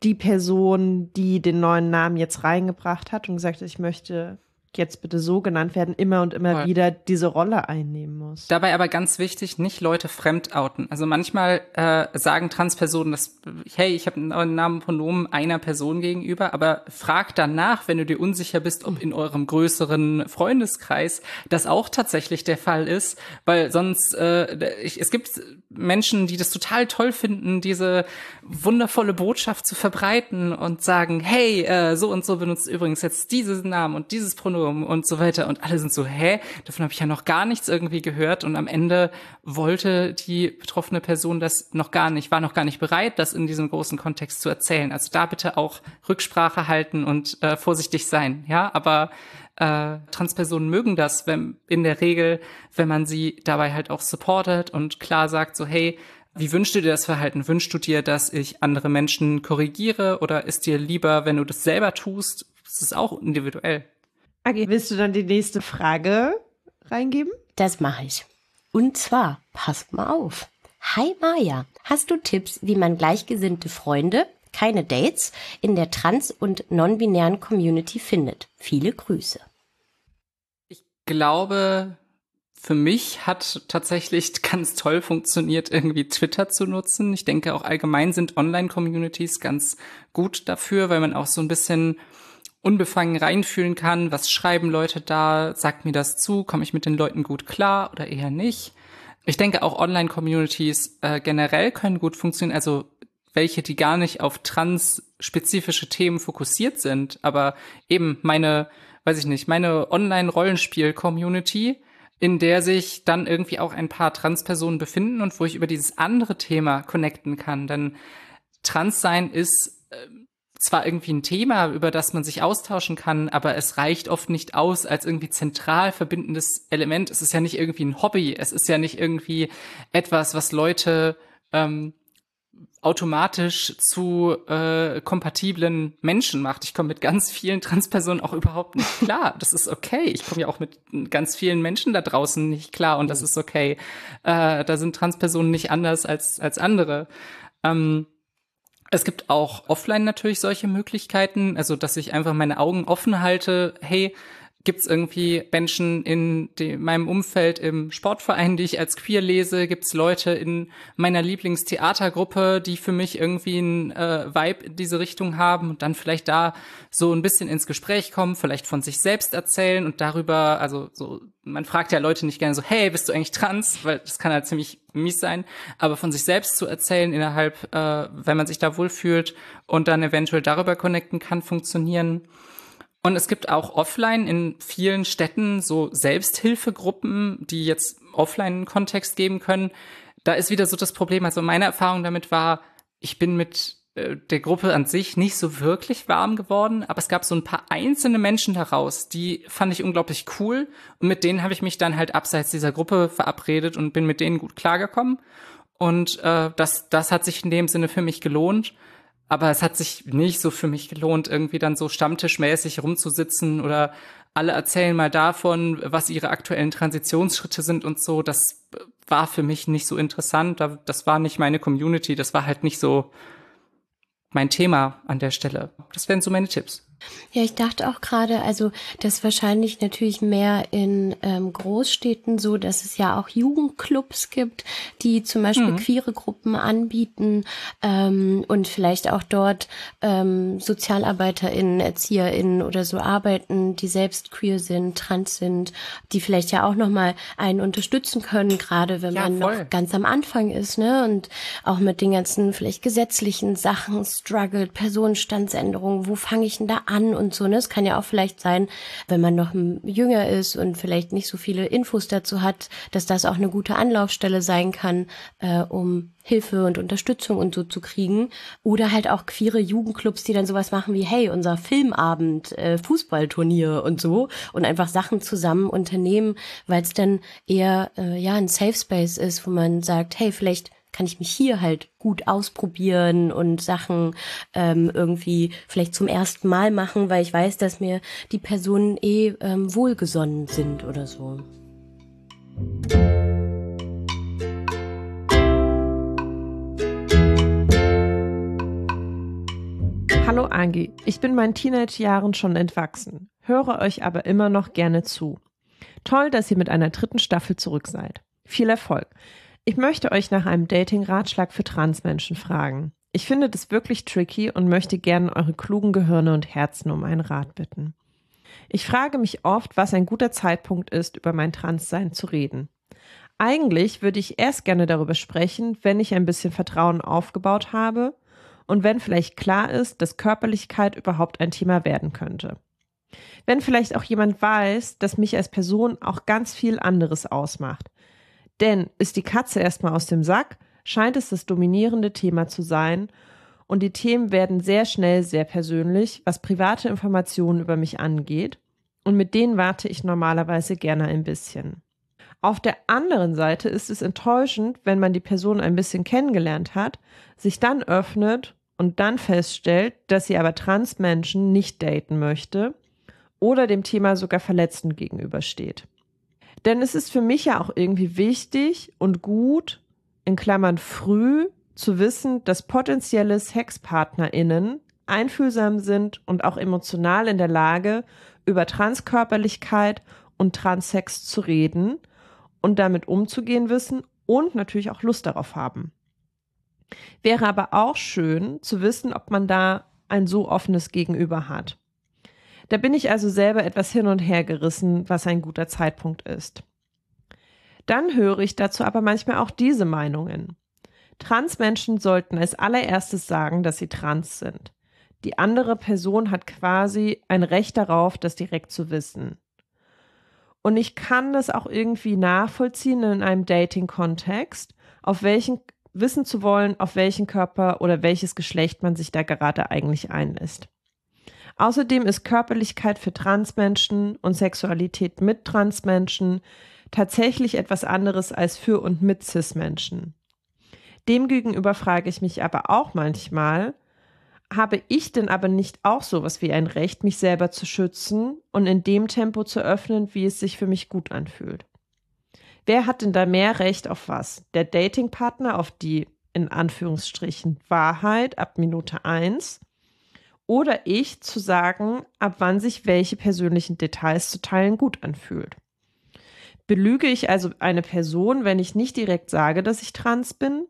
die Person, die den neuen Namen jetzt reingebracht hat und gesagt hat, ich möchte jetzt bitte so genannt werden, immer und immer Voll. wieder diese Rolle einnehmen muss. Dabei aber ganz wichtig, nicht Leute fremd outen. Also manchmal äh, sagen Transpersonen, dass, hey, ich habe einen Namen Pronomen einer Person gegenüber, aber frag danach, wenn du dir unsicher bist, ob in eurem größeren Freundeskreis das auch tatsächlich der Fall ist, weil sonst, äh, ich, es gibt Menschen, die das total toll finden, diese wundervolle Botschaft zu verbreiten und sagen, hey, äh, so und so benutzt übrigens jetzt dieses Namen und dieses Pronomen Sturm und so weiter. Und alle sind so, hä? Davon habe ich ja noch gar nichts irgendwie gehört. Und am Ende wollte die betroffene Person das noch gar nicht, war noch gar nicht bereit, das in diesem großen Kontext zu erzählen. Also da bitte auch Rücksprache halten und äh, vorsichtig sein. Ja, aber äh, Transpersonen mögen das, wenn in der Regel, wenn man sie dabei halt auch supportet und klar sagt, so, hey, wie wünschst du dir das Verhalten? Wünschst du dir, dass ich andere Menschen korrigiere oder ist dir lieber, wenn du das selber tust? Das ist auch individuell. Okay, willst du dann die nächste Frage reingeben? Das mache ich. Und zwar, passt mal auf. Hi Maja, hast du Tipps, wie man gleichgesinnte Freunde, keine Dates in der trans- und non-binären Community findet. Viele Grüße. Ich glaube, für mich hat tatsächlich ganz toll funktioniert, irgendwie Twitter zu nutzen. Ich denke auch allgemein sind Online-Communities ganz gut dafür, weil man auch so ein bisschen unbefangen reinfühlen kann, was schreiben Leute da, sagt mir das zu, komme ich mit den Leuten gut klar oder eher nicht. Ich denke auch Online-Communities äh, generell können gut funktionieren, also welche, die gar nicht auf trans-spezifische Themen fokussiert sind, aber eben meine, weiß ich nicht, meine Online-Rollenspiel-Community, in der sich dann irgendwie auch ein paar Transpersonen befinden und wo ich über dieses andere Thema connecten kann. Denn Transsein ist äh, zwar irgendwie ein Thema, über das man sich austauschen kann, aber es reicht oft nicht aus als irgendwie zentral verbindendes Element. Es ist ja nicht irgendwie ein Hobby, es ist ja nicht irgendwie etwas, was Leute ähm, automatisch zu äh, kompatiblen Menschen macht. Ich komme mit ganz vielen Transpersonen auch überhaupt nicht klar. Das ist okay. Ich komme ja auch mit ganz vielen Menschen da draußen nicht klar und das ist okay. Äh, da sind Transpersonen nicht anders als, als andere. Ähm, es gibt auch offline natürlich solche Möglichkeiten, also dass ich einfach meine Augen offen halte. Hey, Gibt es irgendwie Menschen in die, meinem Umfeld im Sportverein, die ich als queer lese? Gibt es Leute in meiner Lieblingstheatergruppe, die für mich irgendwie ein äh, Vibe in diese Richtung haben und dann vielleicht da so ein bisschen ins Gespräch kommen, vielleicht von sich selbst erzählen und darüber, also so, man fragt ja Leute nicht gerne so, hey, bist du eigentlich trans? Weil das kann halt ziemlich mies sein, aber von sich selbst zu erzählen innerhalb, äh, wenn man sich da wohlfühlt und dann eventuell darüber connecten kann, funktionieren. Und es gibt auch offline in vielen Städten so Selbsthilfegruppen, die jetzt offline einen Kontext geben können. Da ist wieder so das Problem. Also meine Erfahrung damit war, ich bin mit äh, der Gruppe an sich nicht so wirklich warm geworden, aber es gab so ein paar einzelne Menschen daraus, die fand ich unglaublich cool und mit denen habe ich mich dann halt abseits dieser Gruppe verabredet und bin mit denen gut klargekommen und äh, das das hat sich in dem Sinne für mich gelohnt aber es hat sich nicht so für mich gelohnt, irgendwie dann so stammtischmäßig rumzusitzen oder alle erzählen mal davon, was ihre aktuellen Transitionsschritte sind und so. Das war für mich nicht so interessant. Das war nicht meine Community. Das war halt nicht so mein Thema an der Stelle. Das wären so meine Tipps. Ja, ich dachte auch gerade, also das wahrscheinlich natürlich mehr in ähm, Großstädten so, dass es ja auch Jugendclubs gibt, die zum Beispiel mhm. queere Gruppen anbieten ähm, und vielleicht auch dort ähm, SozialarbeiterInnen, ErzieherInnen oder so arbeiten, die selbst queer sind, trans sind, die vielleicht ja auch nochmal einen unterstützen können, gerade wenn ja, man voll. noch ganz am Anfang ist, ne? Und auch mit den ganzen vielleicht gesetzlichen Sachen struggelt, Personenstandsänderungen, wo fange ich denn da an? An und so. Ne? Es kann ja auch vielleicht sein, wenn man noch jünger ist und vielleicht nicht so viele Infos dazu hat, dass das auch eine gute Anlaufstelle sein kann, äh, um Hilfe und Unterstützung und so zu kriegen. Oder halt auch queere Jugendclubs, die dann sowas machen wie, hey, unser Filmabend, äh, Fußballturnier und so und einfach Sachen zusammen unternehmen, weil es dann eher äh, ja ein Safe Space ist, wo man sagt, hey, vielleicht kann ich mich hier halt gut ausprobieren und Sachen ähm, irgendwie vielleicht zum ersten Mal machen, weil ich weiß, dass mir die Personen eh ähm, wohlgesonnen sind oder so. Hallo Angie, ich bin meinen Teenage-Jahren schon entwachsen, höre euch aber immer noch gerne zu. Toll, dass ihr mit einer dritten Staffel zurück seid. Viel Erfolg. Ich möchte euch nach einem Dating-Ratschlag für Transmenschen fragen. Ich finde das wirklich tricky und möchte gerne eure klugen Gehirne und Herzen um einen Rat bitten. Ich frage mich oft, was ein guter Zeitpunkt ist, über mein Transsein zu reden. Eigentlich würde ich erst gerne darüber sprechen, wenn ich ein bisschen Vertrauen aufgebaut habe und wenn vielleicht klar ist, dass Körperlichkeit überhaupt ein Thema werden könnte. Wenn vielleicht auch jemand weiß, dass mich als Person auch ganz viel anderes ausmacht, denn ist die Katze erstmal aus dem Sack, scheint es das dominierende Thema zu sein und die Themen werden sehr schnell sehr persönlich, was private Informationen über mich angeht und mit denen warte ich normalerweise gerne ein bisschen. Auf der anderen Seite ist es enttäuschend, wenn man die Person ein bisschen kennengelernt hat, sich dann öffnet und dann feststellt, dass sie aber Transmenschen nicht daten möchte oder dem Thema sogar verletzend gegenübersteht. Denn es ist für mich ja auch irgendwie wichtig und gut, in Klammern früh, zu wissen, dass potenzielle SexpartnerInnen einfühlsam sind und auch emotional in der Lage, über Transkörperlichkeit und Transsex zu reden und damit umzugehen wissen und natürlich auch Lust darauf haben. Wäre aber auch schön zu wissen, ob man da ein so offenes Gegenüber hat. Da bin ich also selber etwas hin und her gerissen, was ein guter Zeitpunkt ist. Dann höre ich dazu aber manchmal auch diese Meinungen. Transmenschen sollten als allererstes sagen, dass sie trans sind. Die andere Person hat quasi ein Recht darauf, das direkt zu wissen. Und ich kann das auch irgendwie nachvollziehen in einem Dating-Kontext, auf welchen wissen zu wollen, auf welchen Körper oder welches Geschlecht man sich da gerade eigentlich einlässt. Außerdem ist Körperlichkeit für Transmenschen und Sexualität mit Transmenschen tatsächlich etwas anderes als für und mit Cis-Menschen. Demgegenüber frage ich mich aber auch manchmal, habe ich denn aber nicht auch sowas wie ein Recht, mich selber zu schützen und in dem Tempo zu öffnen, wie es sich für mich gut anfühlt? Wer hat denn da mehr Recht auf was? Der Datingpartner auf die in Anführungsstrichen Wahrheit ab Minute eins oder ich zu sagen, ab wann sich welche persönlichen Details zu teilen gut anfühlt. Belüge ich also eine Person, wenn ich nicht direkt sage, dass ich trans bin?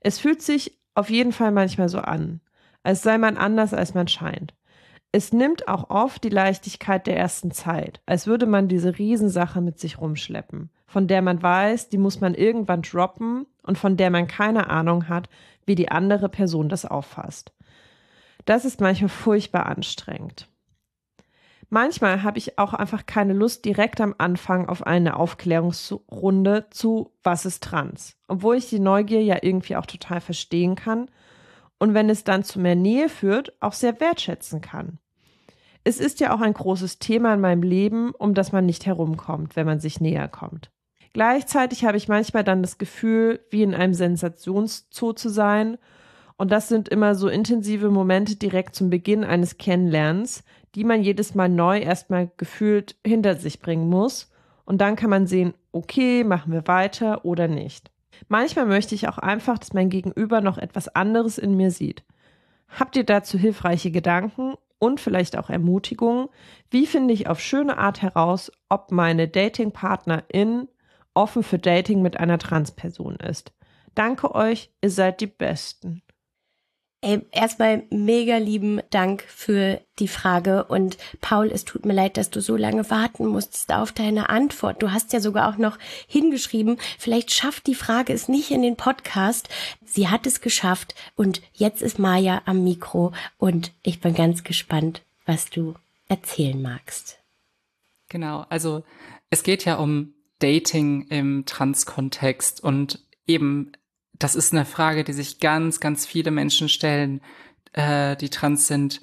Es fühlt sich auf jeden Fall manchmal so an als sei man anders, als man scheint. Es nimmt auch oft die Leichtigkeit der ersten Zeit, als würde man diese Riesensache mit sich rumschleppen, von der man weiß, die muss man irgendwann droppen und von der man keine Ahnung hat, wie die andere Person das auffasst. Das ist manchmal furchtbar anstrengend. Manchmal habe ich auch einfach keine Lust direkt am Anfang auf eine Aufklärungsrunde zu Was ist trans, obwohl ich die Neugier ja irgendwie auch total verstehen kann und wenn es dann zu mehr Nähe führt, auch sehr wertschätzen kann. Es ist ja auch ein großes Thema in meinem Leben, um das man nicht herumkommt, wenn man sich näher kommt. Gleichzeitig habe ich manchmal dann das Gefühl, wie in einem Sensationszoo zu sein. Und das sind immer so intensive Momente direkt zum Beginn eines Kennenlernens, die man jedes Mal neu erstmal gefühlt hinter sich bringen muss. Und dann kann man sehen, okay, machen wir weiter oder nicht. Manchmal möchte ich auch einfach, dass mein Gegenüber noch etwas anderes in mir sieht. Habt ihr dazu hilfreiche Gedanken und vielleicht auch Ermutigungen? Wie finde ich auf schöne Art heraus, ob meine Datingpartnerin offen für Dating mit einer Transperson ist? Danke euch, ihr seid die Besten. Ey, erstmal mega lieben Dank für die Frage und Paul, es tut mir leid, dass du so lange warten musstest auf deine Antwort. Du hast ja sogar auch noch hingeschrieben, vielleicht schafft die Frage es nicht in den Podcast. Sie hat es geschafft und jetzt ist Maja am Mikro und ich bin ganz gespannt, was du erzählen magst. Genau, also es geht ja um Dating im Trans-Kontext und eben das ist eine Frage, die sich ganz, ganz viele Menschen stellen, äh, die trans sind.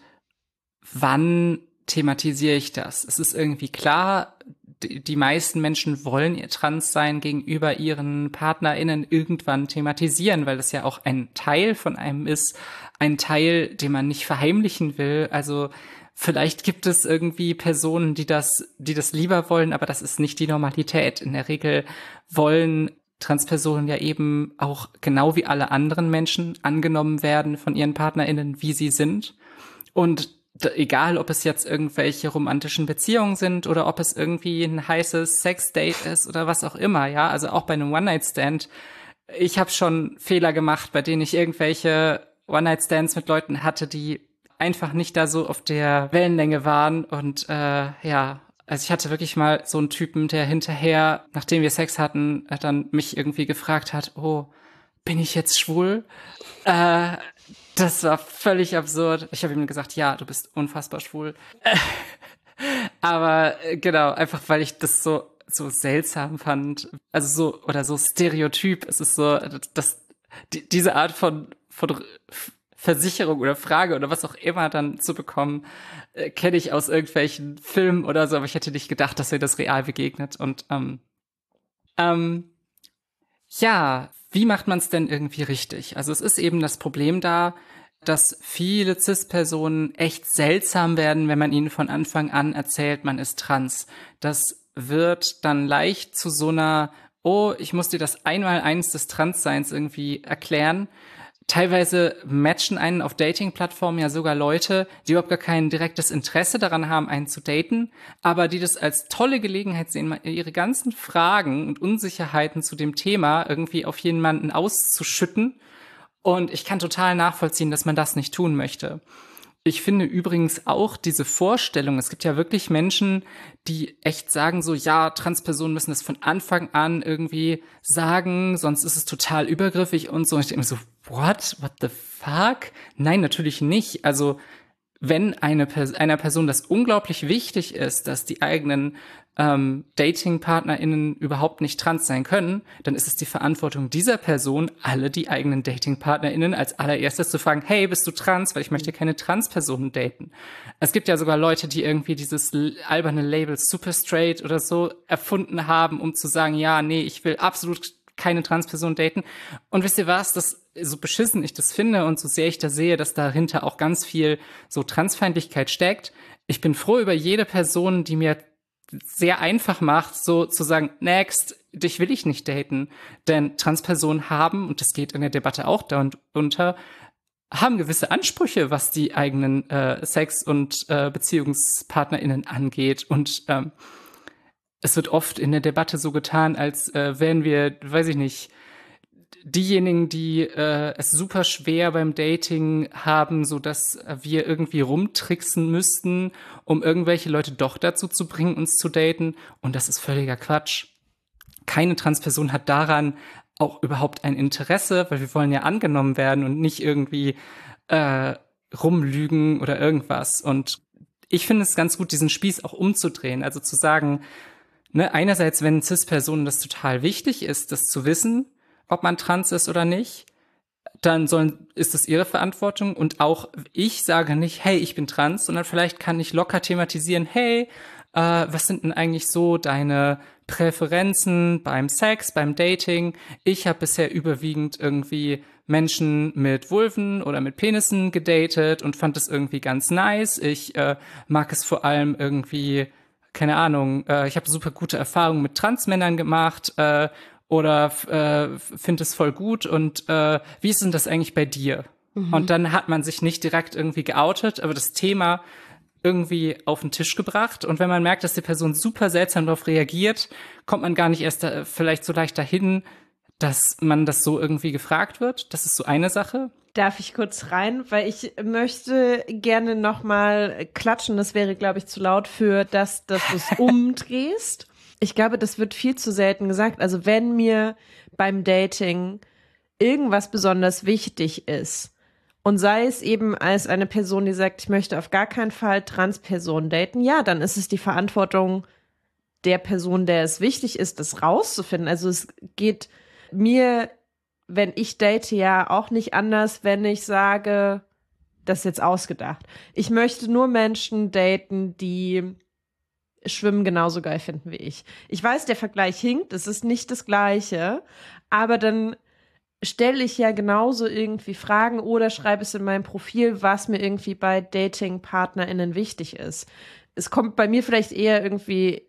Wann thematisiere ich das? Es ist irgendwie klar, die, meisten Menschen wollen ihr trans sein gegenüber ihren PartnerInnen irgendwann thematisieren, weil das ja auch ein Teil von einem ist, ein Teil, den man nicht verheimlichen will. Also vielleicht gibt es irgendwie Personen, die das, die das lieber wollen, aber das ist nicht die Normalität. In der Regel wollen Transpersonen ja eben auch genau wie alle anderen Menschen angenommen werden von ihren PartnerInnen, wie sie sind. Und egal, ob es jetzt irgendwelche romantischen Beziehungen sind oder ob es irgendwie ein heißes Sex-Date ist oder was auch immer, ja, also auch bei einem One-Night-Stand. Ich habe schon Fehler gemacht, bei denen ich irgendwelche One-Night-Stands mit Leuten hatte, die einfach nicht da so auf der Wellenlänge waren und äh, ja, also ich hatte wirklich mal so einen Typen, der hinterher, nachdem wir Sex hatten, äh, dann mich irgendwie gefragt hat, oh, bin ich jetzt schwul? Äh, das war völlig absurd. Ich habe ihm gesagt, ja, du bist unfassbar schwul. (laughs) Aber äh, genau, einfach weil ich das so so seltsam fand, also so oder so Stereotyp. Es ist so, dass die, diese Art von von Versicherung oder Frage oder was auch immer dann zu bekommen, äh, kenne ich aus irgendwelchen Filmen oder so, aber ich hätte nicht gedacht, dass mir das real begegnet. Und ähm, ähm, ja, wie macht man es denn irgendwie richtig? Also es ist eben das Problem da, dass viele CIS-Personen echt seltsam werden, wenn man ihnen von Anfang an erzählt, man ist trans. Das wird dann leicht zu so einer oh, ich muss dir das Einmaleins des Transseins irgendwie erklären. Teilweise matchen einen auf Dating-Plattformen ja sogar Leute, die überhaupt gar kein direktes Interesse daran haben, einen zu daten, aber die das als tolle Gelegenheit sehen, ihre ganzen Fragen und Unsicherheiten zu dem Thema irgendwie auf jemanden auszuschütten. Und ich kann total nachvollziehen, dass man das nicht tun möchte. Ich finde übrigens auch diese Vorstellung, es gibt ja wirklich Menschen, die echt sagen so, ja, Transpersonen müssen das von Anfang an irgendwie sagen, sonst ist es total übergriffig und so. Und ich denke mir so, what? What the fuck? Nein, natürlich nicht. Also, wenn eine einer Person das unglaublich wichtig ist, dass die eigenen ähm, Dating-PartnerInnen überhaupt nicht trans sein können, dann ist es die Verantwortung dieser Person, alle die eigenen Dating-PartnerInnen als allererstes zu fragen, hey, bist du trans? Weil ich möchte keine Trans-Personen daten. Es gibt ja sogar Leute, die irgendwie dieses alberne Label Super Straight oder so erfunden haben, um zu sagen, ja, nee, ich will absolut keine Transperson daten. Und wisst ihr was, das so beschissen ich das finde und so sehr ich da sehe, dass dahinter auch ganz viel so Transfeindlichkeit steckt. Ich bin froh über jede Person, die mir sehr einfach macht, so zu sagen, next, dich will ich nicht daten. Denn Transpersonen haben, und das geht in der Debatte auch darunter, haben gewisse Ansprüche, was die eigenen äh, Sex- und äh, BeziehungspartnerInnen angeht. Und ähm, es wird oft in der Debatte so getan, als äh, wären wir, weiß ich nicht, diejenigen, die äh, es super schwer beim Dating haben, so dass wir irgendwie rumtricksen müssten, um irgendwelche Leute doch dazu zu bringen, uns zu daten. Und das ist völliger Quatsch. Keine Transperson hat daran auch überhaupt ein Interesse, weil wir wollen ja angenommen werden und nicht irgendwie äh, rumlügen oder irgendwas. Und ich finde es ganz gut, diesen Spieß auch umzudrehen. Also zu sagen, ne, einerseits, wenn Cis-Personen das total wichtig ist, das zu wissen, ob man trans ist oder nicht, dann sollen, ist es ihre Verantwortung. Und auch ich sage nicht, hey, ich bin trans, sondern vielleicht kann ich locker thematisieren, hey, äh, was sind denn eigentlich so deine Präferenzen beim Sex, beim Dating? Ich habe bisher überwiegend irgendwie Menschen mit Vulven oder mit Penissen gedatet und fand es irgendwie ganz nice. Ich äh, mag es vor allem irgendwie keine Ahnung, äh, ich habe super gute Erfahrungen mit Transmännern gemacht äh, oder äh, finde es voll gut und äh, wie ist denn das eigentlich bei dir? Mhm. Und dann hat man sich nicht direkt irgendwie geoutet, aber das Thema irgendwie auf den Tisch gebracht. Und wenn man merkt, dass die Person super seltsam darauf reagiert, kommt man gar nicht erst da, vielleicht so leicht dahin, dass man das so irgendwie gefragt wird. Das ist so eine Sache. Darf ich kurz rein, weil ich möchte gerne noch mal klatschen. Das wäre, glaube ich, zu laut für das, dass du es (laughs) umdrehst. Ich glaube, das wird viel zu selten gesagt. Also wenn mir beim Dating irgendwas besonders wichtig ist und sei es eben als eine Person, die sagt, ich möchte auf gar keinen Fall Transpersonen daten, ja, dann ist es die Verantwortung der Person, der es wichtig ist, das rauszufinden. Also es geht mir, wenn ich date, ja auch nicht anders, wenn ich sage, das ist jetzt ausgedacht. Ich möchte nur Menschen daten, die Schwimmen genauso geil finden wie ich. Ich weiß, der Vergleich hinkt, es ist nicht das Gleiche, aber dann stelle ich ja genauso irgendwie Fragen oder schreibe es in meinem Profil, was mir irgendwie bei Dating-PartnerInnen wichtig ist. Es kommt bei mir vielleicht eher irgendwie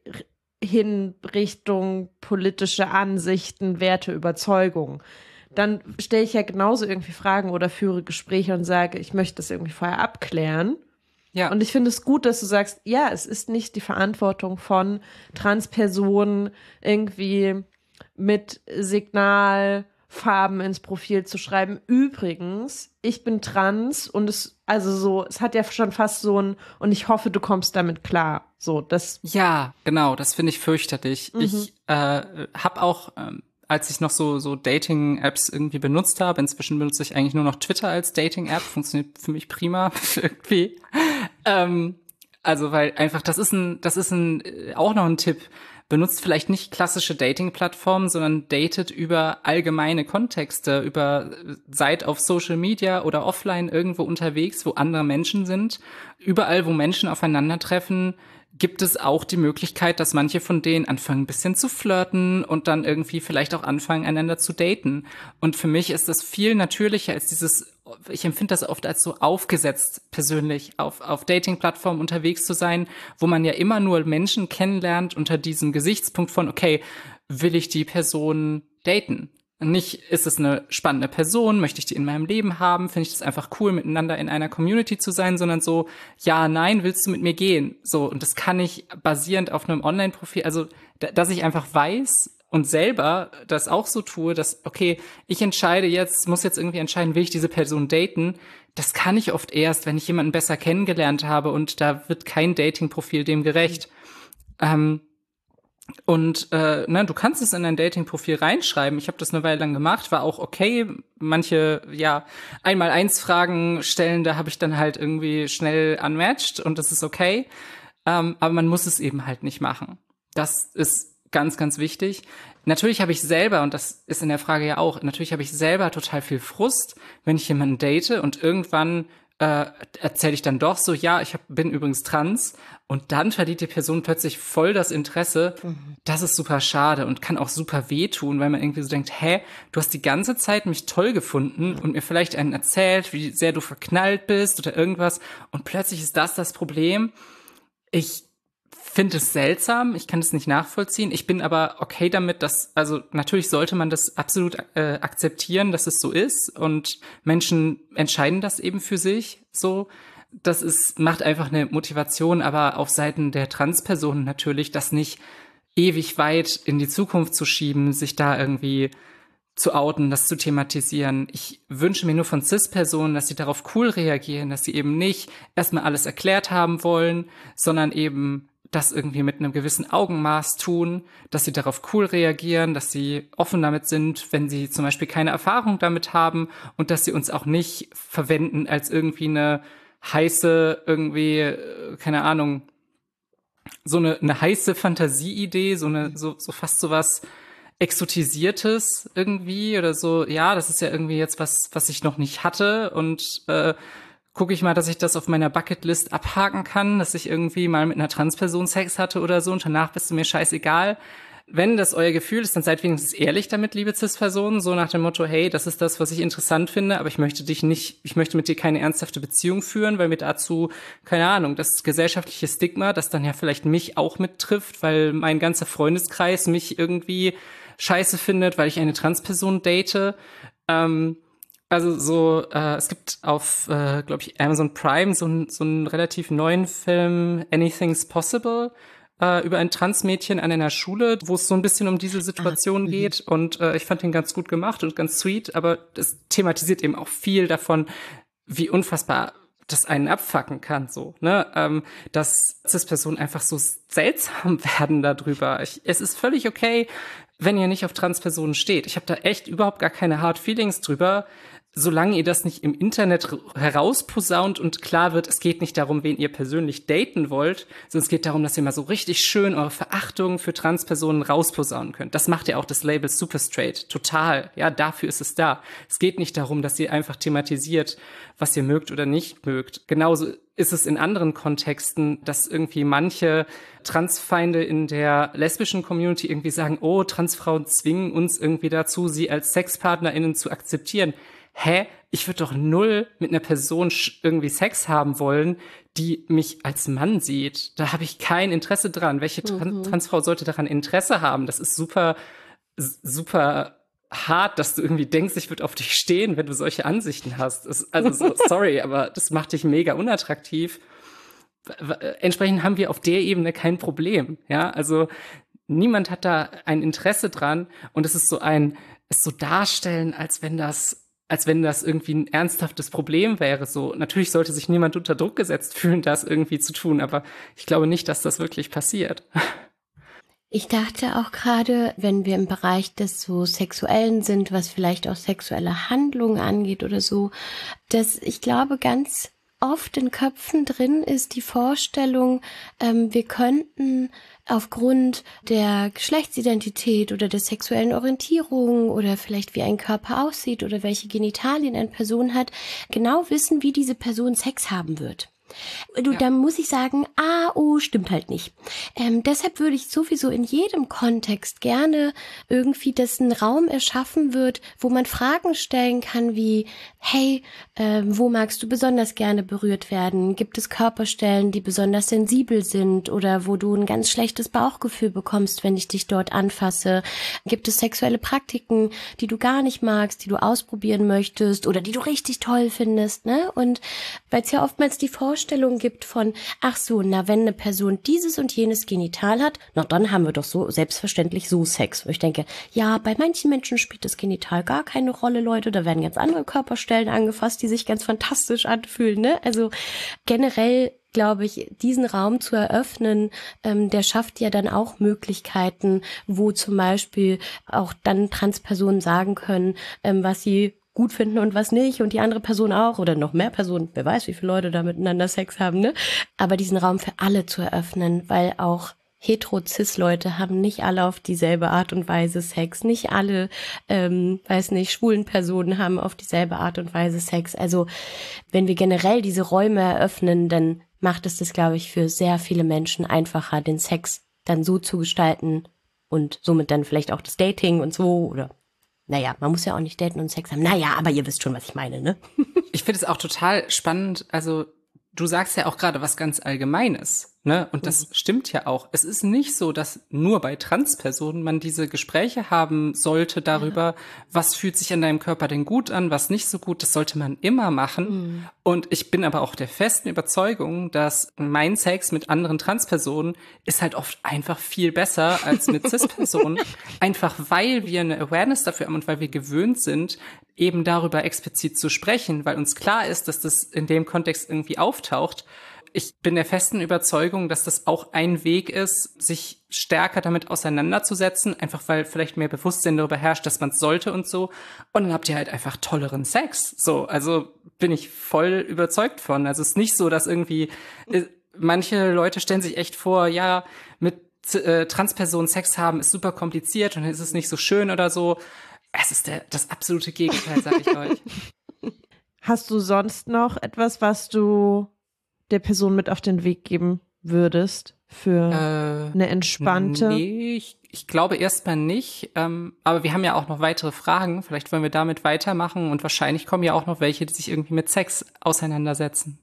hin Richtung politische Ansichten, Werte, Überzeugung. Dann stelle ich ja genauso irgendwie Fragen oder führe Gespräche und sage, ich möchte das irgendwie vorher abklären. Ja. Und ich finde es gut, dass du sagst, ja, es ist nicht die Verantwortung von Transpersonen irgendwie mit Signalfarben ins Profil zu schreiben. Übrigens, ich bin trans und es, also so, es hat ja schon fast so ein, und ich hoffe, du kommst damit klar. So, das. Ja, genau, das finde ich fürchterlich. Mhm. Ich äh, habe auch ähm, als ich noch so, so Dating-Apps irgendwie benutzt habe, inzwischen benutze ich eigentlich nur noch Twitter als Dating-App, funktioniert für mich prima (laughs) irgendwie. Ähm, also, weil einfach, das ist ein, das ist ein, äh, auch noch ein Tipp. Benutzt vielleicht nicht klassische Dating-Plattformen, sondern datet über allgemeine Kontexte, über seid auf Social Media oder offline irgendwo unterwegs, wo andere Menschen sind. Überall, wo Menschen aufeinandertreffen, gibt es auch die Möglichkeit, dass manche von denen anfangen ein bisschen zu flirten und dann irgendwie vielleicht auch anfangen, einander zu daten. Und für mich ist das viel natürlicher als dieses ich empfinde das oft als so aufgesetzt persönlich, auf, auf Dating-Plattformen unterwegs zu sein, wo man ja immer nur Menschen kennenlernt unter diesem Gesichtspunkt von, okay, will ich die Person daten? Nicht, ist es eine spannende Person, möchte ich die in meinem Leben haben, finde ich das einfach cool, miteinander in einer Community zu sein, sondern so, ja, nein, willst du mit mir gehen? So, und das kann ich basierend auf einem Online-Profil, also, dass ich einfach weiß, und selber das auch so tue, dass, okay, ich entscheide jetzt, muss jetzt irgendwie entscheiden, will ich diese Person daten, das kann ich oft erst, wenn ich jemanden besser kennengelernt habe und da wird kein Dating-Profil dem gerecht. Ähm, und äh, ne, du kannst es in dein Dating-Profil reinschreiben. Ich habe das eine Weile lang gemacht, war auch okay. Manche, ja, einmal eins Fragen stellen, da habe ich dann halt irgendwie schnell unmatched und das ist okay. Ähm, aber man muss es eben halt nicht machen. Das ist ganz, ganz wichtig. Natürlich habe ich selber, und das ist in der Frage ja auch, natürlich habe ich selber total viel Frust, wenn ich jemanden date und irgendwann äh, erzähle ich dann doch so, ja, ich hab, bin übrigens trans und dann verliert die Person plötzlich voll das Interesse. Mhm. Das ist super schade und kann auch super wehtun, weil man irgendwie so denkt, hä, du hast die ganze Zeit mich toll gefunden und mir vielleicht einen erzählt, wie sehr du verknallt bist oder irgendwas und plötzlich ist das das Problem. Ich finde es seltsam, ich kann es nicht nachvollziehen. Ich bin aber okay damit, dass, also natürlich sollte man das absolut äh, akzeptieren, dass es so ist und Menschen entscheiden das eben für sich so. Das ist, macht einfach eine Motivation, aber auf Seiten der Transpersonen natürlich, das nicht ewig weit in die Zukunft zu schieben, sich da irgendwie zu outen, das zu thematisieren. Ich wünsche mir nur von CIS-Personen, dass sie darauf cool reagieren, dass sie eben nicht erstmal alles erklärt haben wollen, sondern eben das irgendwie mit einem gewissen Augenmaß tun, dass sie darauf cool reagieren, dass sie offen damit sind, wenn sie zum Beispiel keine Erfahrung damit haben und dass sie uns auch nicht verwenden als irgendwie eine heiße, irgendwie, äh, keine Ahnung, so eine, eine heiße Fantasieidee, so eine, so, so fast so was Exotisiertes irgendwie oder so, ja, das ist ja irgendwie jetzt was, was ich noch nicht hatte und äh, gucke ich mal, dass ich das auf meiner Bucketlist abhaken kann, dass ich irgendwie mal mit einer Transperson Sex hatte oder so und danach bist du mir scheißegal. Wenn das euer Gefühl ist, dann seid wenigstens ehrlich damit, liebe Cis-Personen, so nach dem Motto, hey, das ist das, was ich interessant finde, aber ich möchte dich nicht, ich möchte mit dir keine ernsthafte Beziehung führen, weil mir dazu, keine Ahnung, das gesellschaftliche Stigma, das dann ja vielleicht mich auch mittrifft, weil mein ganzer Freundeskreis mich irgendwie scheiße findet, weil ich eine Transperson date, ähm, also so, äh, es gibt auf, äh, glaube ich, Amazon Prime so, so einen relativ neuen Film, Anything's Possible, äh, über ein Transmädchen an einer Schule, wo es so ein bisschen um diese Situation ah, geht. Und äh, ich fand den ganz gut gemacht und ganz sweet, aber das thematisiert eben auch viel davon, wie unfassbar das einen abfacken kann, so, ne, ähm, dass Cis-Personen einfach so seltsam (laughs) werden darüber. Ich, es ist völlig okay, wenn ihr nicht auf Transpersonen steht. Ich habe da echt überhaupt gar keine Hard Feelings drüber solange ihr das nicht im Internet herausposaunt und klar wird, es geht nicht darum, wen ihr persönlich daten wollt, sondern es geht darum, dass ihr mal so richtig schön eure Verachtung für Transpersonen rausposaunen könnt. Das macht ja auch das Label Super Straight. Total. Ja, dafür ist es da. Es geht nicht darum, dass ihr einfach thematisiert, was ihr mögt oder nicht mögt. Genauso ist es in anderen Kontexten, dass irgendwie manche Transfeinde in der lesbischen Community irgendwie sagen, oh, Transfrauen zwingen uns irgendwie dazu, sie als SexpartnerInnen zu akzeptieren hä, ich würde doch null mit einer Person irgendwie Sex haben wollen, die mich als Mann sieht. Da habe ich kein Interesse dran. Welche Tran mhm. Transfrau sollte daran Interesse haben? Das ist super, super hart, dass du irgendwie denkst, ich würde auf dich stehen, wenn du solche Ansichten hast. Das, also so, (laughs) sorry, aber das macht dich mega unattraktiv. Entsprechend haben wir auf der Ebene kein Problem. Ja, also niemand hat da ein Interesse dran und es ist so ein, es so darstellen, als wenn das als wenn das irgendwie ein ernsthaftes Problem wäre. So, natürlich sollte sich niemand unter Druck gesetzt fühlen, das irgendwie zu tun, aber ich glaube nicht, dass das wirklich passiert. Ich dachte auch gerade, wenn wir im Bereich des so Sexuellen sind, was vielleicht auch sexuelle Handlungen angeht oder so, dass ich glaube, ganz oft in Köpfen drin ist die Vorstellung, ähm, wir könnten aufgrund der Geschlechtsidentität oder der sexuellen Orientierung oder vielleicht wie ein Körper aussieht oder welche Genitalien eine Person hat, genau wissen, wie diese Person Sex haben wird. Du, Ja. da muss ich sagen, ah, oh, stimmt halt nicht. Ähm, deshalb würde ich sowieso in jedem Kontext gerne irgendwie, dass ein Raum erschaffen wird, wo man Fragen stellen kann wie, hey, ähm, wo magst du besonders gerne berührt werden? Gibt es Körperstellen, die besonders sensibel sind oder wo du ein ganz schlechtes Bauchgefühl bekommst, wenn ich dich dort anfasse? Gibt es sexuelle Praktiken, die du gar nicht magst, die du ausprobieren möchtest oder die du richtig toll findest, ne? Und weil es ja oftmals die Vorstellung gibt von, ach so, na, wenn eine Person dieses und jenes Genital hat, na dann haben wir doch so selbstverständlich so Sex. Wo ich denke, ja, bei manchen Menschen spielt das Genital gar keine Rolle, Leute, da werden ganz andere Körperstellen angefasst, die sich ganz fantastisch anfühlen, ne? Also generell glaube ich, diesen Raum zu eröffnen, ähm, der schafft ja dann auch Möglichkeiten, wo zum Beispiel auch dann Transpersonen sagen können, ähm, was sie gut finden und was nicht und die andere Person auch oder noch mehr Personen, wer weiß, wie viele Leute da miteinander Sex haben, ne? Aber diesen Raum für alle zu eröffnen, weil auch hetero-cis-Leute haben nicht alle auf dieselbe Art und Weise Sex. Nicht alle, ähm, weiß nicht, schwulen Personen haben auf dieselbe Art und Weise Sex. Also wenn wir generell diese Räume eröffnen, dann macht es das, glaube ich, für sehr viele Menschen einfacher, den Sex dann so zu gestalten und somit dann vielleicht auch das Dating und so oder naja, man muss ja auch nicht daten und Sex haben. Naja, aber ihr wisst schon, was ich meine, ne? Ich finde es auch total spannend. Also, du sagst ja auch gerade was ganz Allgemeines. Ne? Und das stimmt ja auch. Es ist nicht so, dass nur bei Transpersonen man diese Gespräche haben sollte darüber, was fühlt sich an deinem Körper denn gut an, was nicht so gut. Das sollte man immer machen. Und ich bin aber auch der festen Überzeugung, dass mein Sex mit anderen Transpersonen ist halt oft einfach viel besser als mit (laughs) Cis-Personen. einfach weil wir eine Awareness dafür haben und weil wir gewöhnt sind, eben darüber explizit zu sprechen, weil uns klar ist, dass das in dem Kontext irgendwie auftaucht. Ich bin der festen Überzeugung, dass das auch ein Weg ist, sich stärker damit auseinanderzusetzen, einfach weil vielleicht mehr Bewusstsein darüber herrscht, dass man es sollte und so. Und dann habt ihr halt einfach tolleren Sex. So, also bin ich voll überzeugt von. Also es ist nicht so, dass irgendwie äh, manche Leute stellen sich echt vor, ja, mit äh, Transpersonen Sex haben ist super kompliziert und ist es nicht so schön oder so. Es ist der, das absolute Gegenteil, sag ich euch. (laughs) Hast du sonst noch etwas, was du der Person mit auf den Weg geben würdest für Äh, eine entspannte? Nee, ich, ich glaube erstmal nicht. Ähm, aber wir haben ja auch noch weitere Fragen. Vielleicht wollen wir damit weitermachen und wahrscheinlich kommen ja auch noch welche, die sich irgendwie mit Sex auseinandersetzen.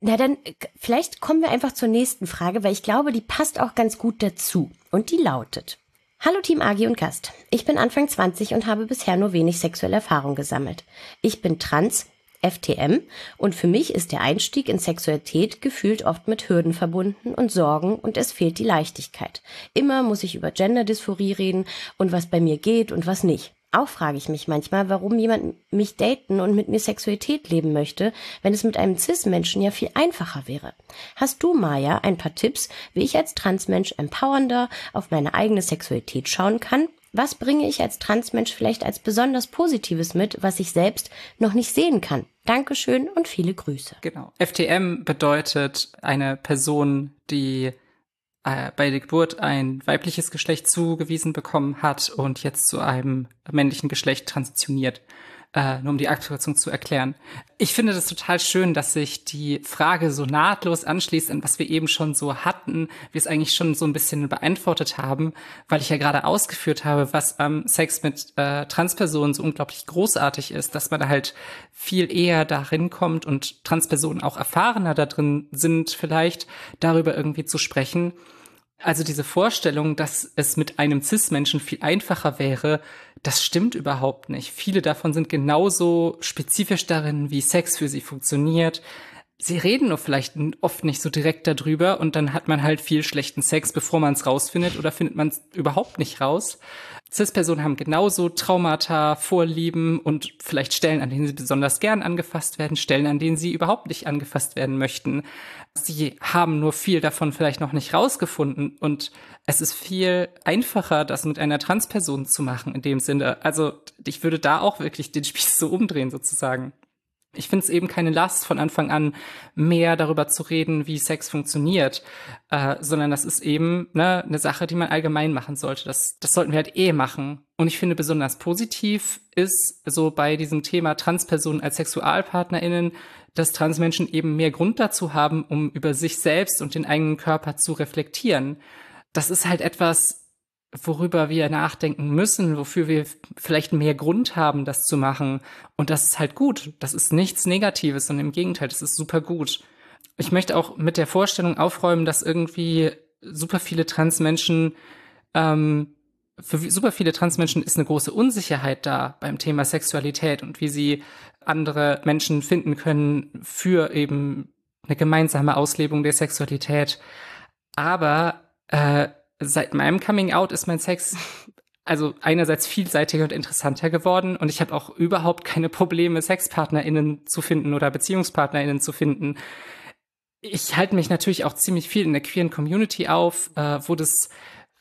Na dann, äh, vielleicht kommen wir einfach zur nächsten Frage, weil ich glaube, die passt auch ganz gut dazu. Und die lautet. Hallo Team Agi und Gast. Ich bin Anfang 20 und habe bisher nur wenig sexuelle Erfahrung gesammelt. Ich bin trans, FTM, und für mich ist der Einstieg in Sexualität gefühlt oft mit Hürden verbunden und Sorgen und es fehlt die Leichtigkeit. Immer muss ich über Genderdysphorie reden und was bei mir geht und was nicht. Auch frage ich mich manchmal, warum jemand mich daten und mit mir Sexualität leben möchte, wenn es mit einem Cis-Menschen ja viel einfacher wäre. Hast du, Maya, ein paar Tipps, wie ich als Transmensch empowernder auf meine eigene Sexualität schauen kann? Was bringe ich als Transmensch vielleicht als besonders Positives mit, was ich selbst noch nicht sehen kann? Dankeschön und viele Grüße. Genau. FTM bedeutet eine Person, die äh, bei der Geburt ein weibliches Geschlecht zugewiesen bekommen hat und jetzt zu einem männlichen Geschlecht transitioniert. Äh, nur um die Aktuation zu erklären. Ich finde das total schön, dass sich die Frage so nahtlos anschließt an was wir eben schon so hatten, wir es eigentlich schon so ein bisschen beantwortet haben, weil ich ja gerade ausgeführt habe, was am Sex mit äh, Transpersonen so unglaublich großartig ist, dass man halt viel eher darin kommt und Transpersonen auch erfahrener da drin sind, vielleicht darüber irgendwie zu sprechen. Also diese Vorstellung, dass es mit einem Cis-Menschen viel einfacher wäre, das stimmt überhaupt nicht. Viele davon sind genauso spezifisch darin, wie Sex für sie funktioniert. Sie reden nur vielleicht oft nicht so direkt darüber und dann hat man halt viel schlechten Sex, bevor man es rausfindet oder findet man es überhaupt nicht raus. Cis-Personen haben genauso Traumata, Vorlieben und vielleicht Stellen, an denen sie besonders gern angefasst werden, Stellen, an denen sie überhaupt nicht angefasst werden möchten. Sie haben nur viel davon vielleicht noch nicht rausgefunden und es ist viel einfacher, das mit einer Transperson zu machen in dem Sinne. Also ich würde da auch wirklich den Spieß so umdrehen sozusagen. Ich finde es eben keine Last von Anfang an, mehr darüber zu reden, wie Sex funktioniert, äh, sondern das ist eben ne, eine Sache, die man allgemein machen sollte. Das, das sollten wir halt eh machen. Und ich finde besonders positiv ist so bei diesem Thema Transpersonen als SexualpartnerInnen, dass Transmenschen eben mehr Grund dazu haben, um über sich selbst und den eigenen Körper zu reflektieren. Das ist halt etwas, worüber wir nachdenken müssen, wofür wir vielleicht mehr Grund haben, das zu machen. Und das ist halt gut. Das ist nichts Negatives, sondern im Gegenteil, das ist super gut. Ich möchte auch mit der Vorstellung aufräumen, dass irgendwie super viele Transmenschen, ähm, für super viele Transmenschen ist eine große Unsicherheit da beim Thema Sexualität und wie sie andere Menschen finden können für eben eine gemeinsame Auslebung der Sexualität. Aber äh, seit meinem Coming Out ist mein Sex also einerseits vielseitiger und interessanter geworden und ich habe auch überhaupt keine Probleme, SexpartnerInnen zu finden oder BeziehungspartnerInnen zu finden. Ich halte mich natürlich auch ziemlich viel in der queeren Community auf, äh, wo das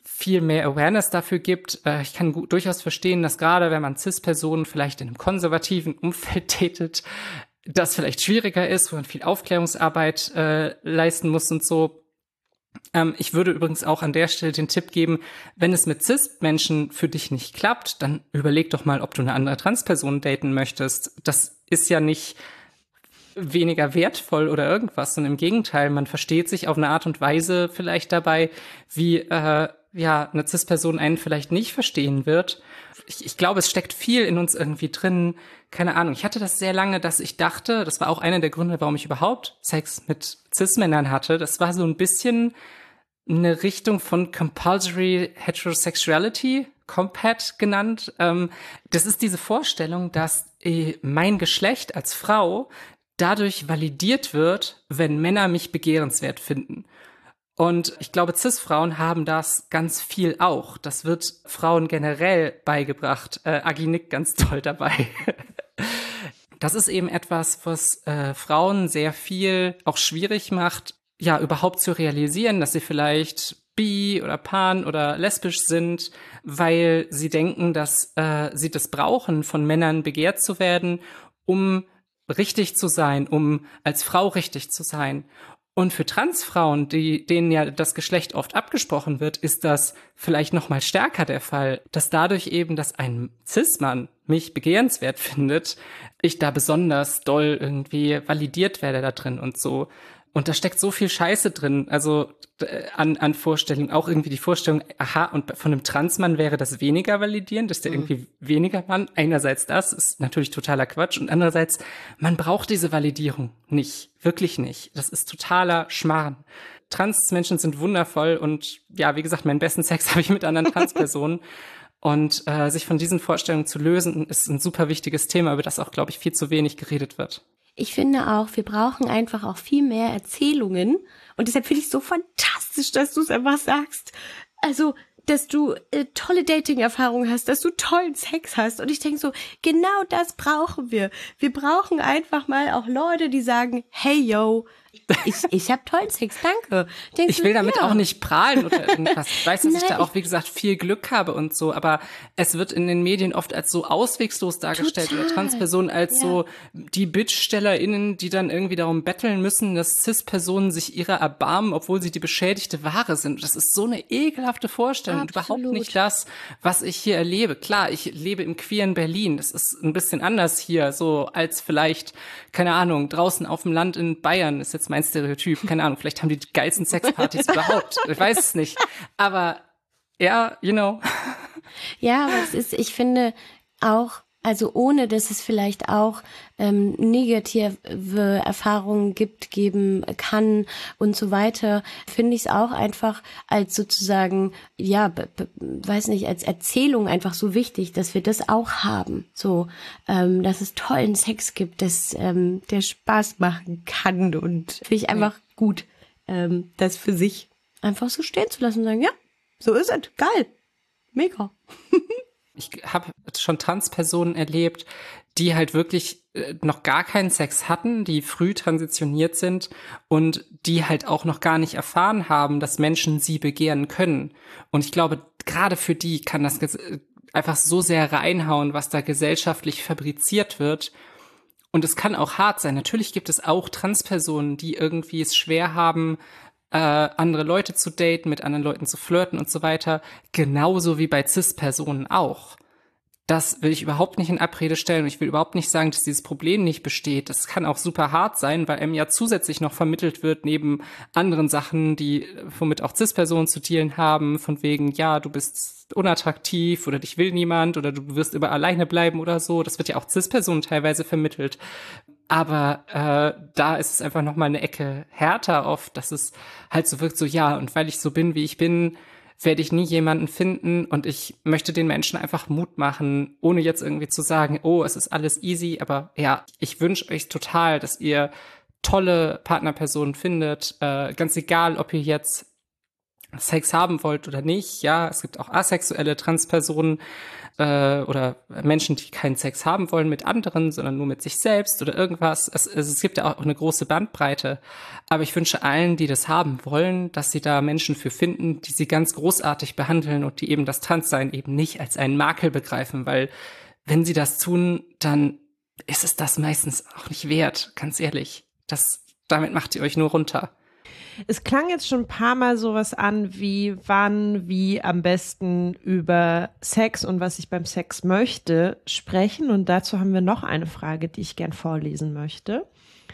viel mehr Awareness dafür gibt. Äh, ich kann gut, durchaus verstehen, dass gerade wenn man CIS-Personen vielleicht in einem konservativen Umfeld (laughs) tätet, das vielleicht schwieriger ist, wo man viel Aufklärungsarbeit äh, leisten muss und so. Ähm, ich würde übrigens auch an der Stelle den Tipp geben, wenn es mit CIS-Menschen für dich nicht klappt, dann überleg doch mal, ob du eine andere Transperson daten möchtest. Das ist ja nicht weniger wertvoll oder irgendwas, sondern im Gegenteil, man versteht sich auf eine Art und Weise vielleicht dabei, wie äh, ja eine CIS-Person einen vielleicht nicht verstehen wird. Ich, ich glaube, es steckt viel in uns irgendwie drin. Keine Ahnung. Ich hatte das sehr lange, dass ich dachte, das war auch einer der Gründe, warum ich überhaupt Sex mit Cis-Männern hatte. Das war so ein bisschen eine Richtung von Compulsory Heterosexuality, Compat genannt. Ähm, das ist diese Vorstellung, dass äh, mein Geschlecht als Frau dadurch validiert wird, wenn Männer mich begehrenswert finden. Und ich glaube, CIS-Frauen haben das ganz viel auch. Das wird Frauen generell beigebracht. Äh, Agi nickt ganz toll dabei. (laughs) das ist eben etwas, was äh, Frauen sehr viel auch schwierig macht, ja, überhaupt zu realisieren, dass sie vielleicht bi oder pan oder lesbisch sind, weil sie denken, dass äh, sie das brauchen, von Männern begehrt zu werden, um richtig zu sein, um als Frau richtig zu sein. Und für Transfrauen, die, denen ja das Geschlecht oft abgesprochen wird, ist das vielleicht noch mal stärker der Fall, dass dadurch eben, dass ein Cis-Mann mich begehrenswert (laughs) findet, ich da besonders doll irgendwie validiert werde da drin und so. Und da steckt so viel Scheiße drin, also an, an Vorstellungen. Auch irgendwie die Vorstellung, aha, und von einem Transmann wäre das weniger validierend, ist der mhm. irgendwie weniger Mann. Einerseits das ist natürlich totaler Quatsch und andererseits, man braucht diese Validierung nicht, wirklich nicht. Das ist totaler Schmarrn. Transmenschen sind wundervoll und ja, wie gesagt, meinen besten Sex (laughs) habe ich mit anderen Transpersonen. Und äh, sich von diesen Vorstellungen zu lösen, ist ein super wichtiges Thema, über das auch, glaube ich, viel zu wenig geredet wird ich finde auch, wir brauchen einfach auch viel mehr Erzählungen. Und deshalb finde ich es so fantastisch, dass du es einfach sagst. Also, dass du äh, tolle Dating-Erfahrungen hast, dass du tollen Sex hast. Und ich denke so, genau das brauchen wir. Wir brauchen einfach mal auch Leute, die sagen, hey yo, ich, ich habe tollen Sex, danke. Denkst ich will damit ja. auch nicht prahlen oder irgendwas. Ich weiß, dass Nein, ich da auch, wie gesagt, viel Glück habe und so, aber es wird in den Medien oft als so auswegslos dargestellt total. oder Transpersonen als ja. so die BitchstellerInnen, die dann irgendwie darum betteln müssen, dass Cis-Personen sich ihrer erbarmen, obwohl sie die beschädigte Ware sind. Das ist so eine ekelhafte Vorstellung und überhaupt nicht das, was ich hier erlebe. Klar, ich lebe im queeren Berlin. Das ist ein bisschen anders hier, so als vielleicht, keine Ahnung, draußen auf dem Land in Bayern ist jetzt mein Stereotyp. Keine Ahnung, vielleicht haben die, die geilsten Sexpartys (laughs) überhaupt. Ich weiß es nicht. Aber ja, you know. Ja, aber es ist, ich finde auch, also ohne dass es vielleicht auch ähm, negative Erfahrungen gibt, geben kann und so weiter, finde ich es auch einfach als sozusagen, ja, weiß nicht, als Erzählung einfach so wichtig, dass wir das auch haben. So, ähm, dass es tollen Sex gibt, dass ähm, der Spaß machen kann und finde ich einfach ja. gut, ähm, das für sich einfach so stehen zu lassen und sagen, ja, so ist es, geil, mega. (laughs) ich habe schon Transpersonen erlebt, die halt wirklich noch gar keinen Sex hatten, die früh transitioniert sind und die halt auch noch gar nicht erfahren haben, dass Menschen sie begehren können. Und ich glaube, gerade für die kann das einfach so sehr reinhauen, was da gesellschaftlich fabriziert wird. Und es kann auch hart sein. Natürlich gibt es auch Transpersonen, die irgendwie es schwer haben, äh, andere Leute zu daten, mit anderen Leuten zu flirten und so weiter. Genauso wie bei CIS-Personen auch. Das will ich überhaupt nicht in Abrede stellen. Ich will überhaupt nicht sagen, dass dieses Problem nicht besteht. Das kann auch super hart sein, weil einem ja zusätzlich noch vermittelt wird, neben anderen Sachen, die, womit auch CIS-Personen zu dealen haben, von wegen, ja, du bist unattraktiv oder dich will niemand oder du wirst über alleine bleiben oder so. Das wird ja auch CIS-Personen teilweise vermittelt. Aber äh, da ist es einfach noch mal eine Ecke härter oft, dass es halt so wirkt, so ja, und weil ich so bin, wie ich bin, werde ich nie jemanden finden und ich möchte den Menschen einfach Mut machen, ohne jetzt irgendwie zu sagen, oh, es ist alles easy, aber ja, ich wünsche euch total, dass ihr tolle Partnerpersonen findet, äh, ganz egal, ob ihr jetzt Sex haben wollt oder nicht. Ja, es gibt auch asexuelle Transpersonen äh, oder Menschen, die keinen Sex haben wollen mit anderen, sondern nur mit sich selbst oder irgendwas. Es, es gibt ja auch eine große Bandbreite. Aber ich wünsche allen, die das haben wollen, dass sie da Menschen für finden, die sie ganz großartig behandeln und die eben das Transsein eben nicht als einen Makel begreifen, weil wenn sie das tun, dann ist es das meistens auch nicht wert, ganz ehrlich. Das, damit macht ihr euch nur runter. Es klang jetzt schon ein paar Mal sowas an, wie wann, wie am besten über Sex und was ich beim Sex möchte sprechen. Und dazu haben wir noch eine Frage, die ich gern vorlesen möchte.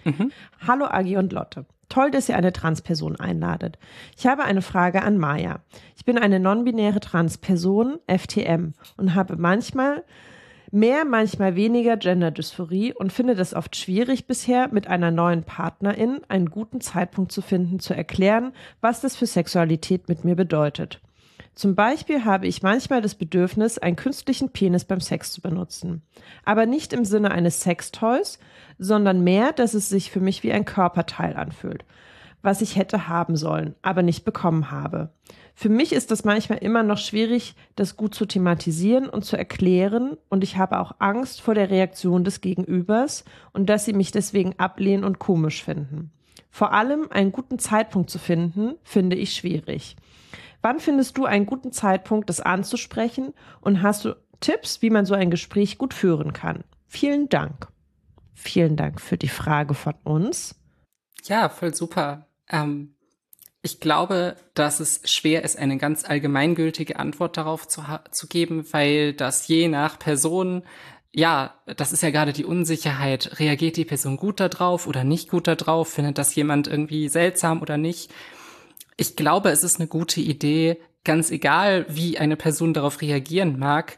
Mhm. Hallo Agi und Lotte. Toll, dass ihr eine Transperson einladet. Ich habe eine Frage an Maya. Ich bin eine non-binäre Transperson, FTM, und habe manchmal mehr, manchmal weniger Genderdysphorie und finde es oft schwierig bisher, mit einer neuen Partnerin einen guten Zeitpunkt zu finden, zu erklären, was das für Sexualität mit mir bedeutet. Zum Beispiel habe ich manchmal das Bedürfnis, einen künstlichen Penis beim Sex zu benutzen. Aber nicht im Sinne eines Sextoys, sondern mehr, dass es sich für mich wie ein Körperteil anfühlt, was ich hätte haben sollen, aber nicht bekommen habe. Für mich ist das manchmal immer noch schwierig, das gut zu thematisieren und zu erklären. Und ich habe auch Angst vor der Reaktion des Gegenübers und dass sie mich deswegen ablehnen und komisch finden. Vor allem einen guten Zeitpunkt zu finden, finde ich schwierig. Wann findest du einen guten Zeitpunkt, das anzusprechen? Und hast du Tipps, wie man so ein Gespräch gut führen kann? Vielen Dank. Vielen Dank für die Frage von uns. Ja, voll super. Ähm, ich glaube, dass es schwer ist, eine ganz allgemeingültige Antwort darauf zu, zu geben, weil das je nach Person ja, das ist ja gerade die Unsicherheit. Reagiert die Person gut darauf oder nicht gut darauf? Findet das jemand irgendwie seltsam oder nicht? Ich glaube, es ist eine gute Idee, ganz egal, wie eine Person darauf reagieren mag,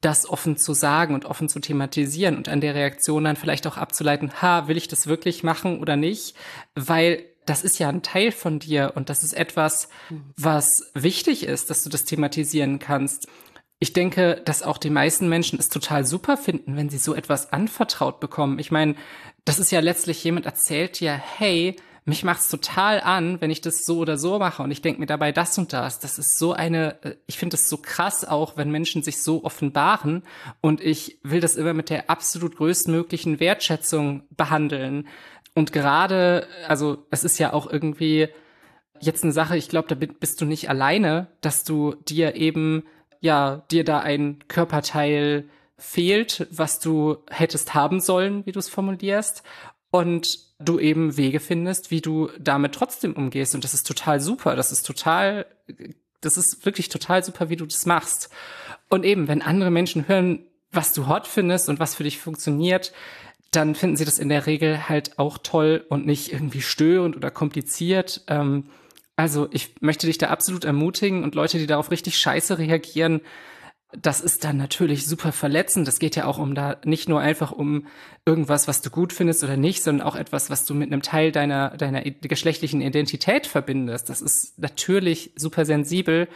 das offen zu sagen und offen zu thematisieren und an der Reaktion dann vielleicht auch abzuleiten, ha, will ich das wirklich machen oder nicht? Weil das ist ja ein Teil von dir und das ist etwas, was wichtig ist, dass du das thematisieren kannst. Ich denke, dass auch die meisten Menschen es total super finden, wenn sie so etwas anvertraut bekommen. Ich meine, das ist ja letztlich jemand erzählt dir, hey, mich macht's total an, wenn ich das so oder so mache und ich denke mir dabei das und das. Das ist so eine, äh, ich finde es so krass auch, wenn Menschen sich so offenbaren und ich will das immer mit der absolut größtmöglichen Wertschätzung behandeln. Und gerade, also es ist ja auch irgendwie jetzt eine Sache, ich glaube, da bist du nicht alleine, dass du dir eben, ja, dir da ein Körperteil fehlt, was du hättest haben sollen, wie du es formulierst. Und du eben Wege findest, wie du damit trotzdem umgehst. Und das ist total super. Das ist total, das ist wirklich total super, wie du das machst. Und eben, wenn andere Menschen hören, was du hot findest und was für dich funktioniert, dann finden sie das in der Regel halt auch toll und nicht irgendwie störend oder kompliziert. Ähm, also ich möchte dich da absolut ermutigen und Leute, die darauf richtig scheiße reagieren, das ist dann natürlich super verletzend. Das geht ja auch um da nicht nur einfach um irgendwas, was du gut findest oder nicht, sondern auch etwas, was du mit einem Teil deiner, deiner geschlechtlichen Identität verbindest. Das ist natürlich super sensibel.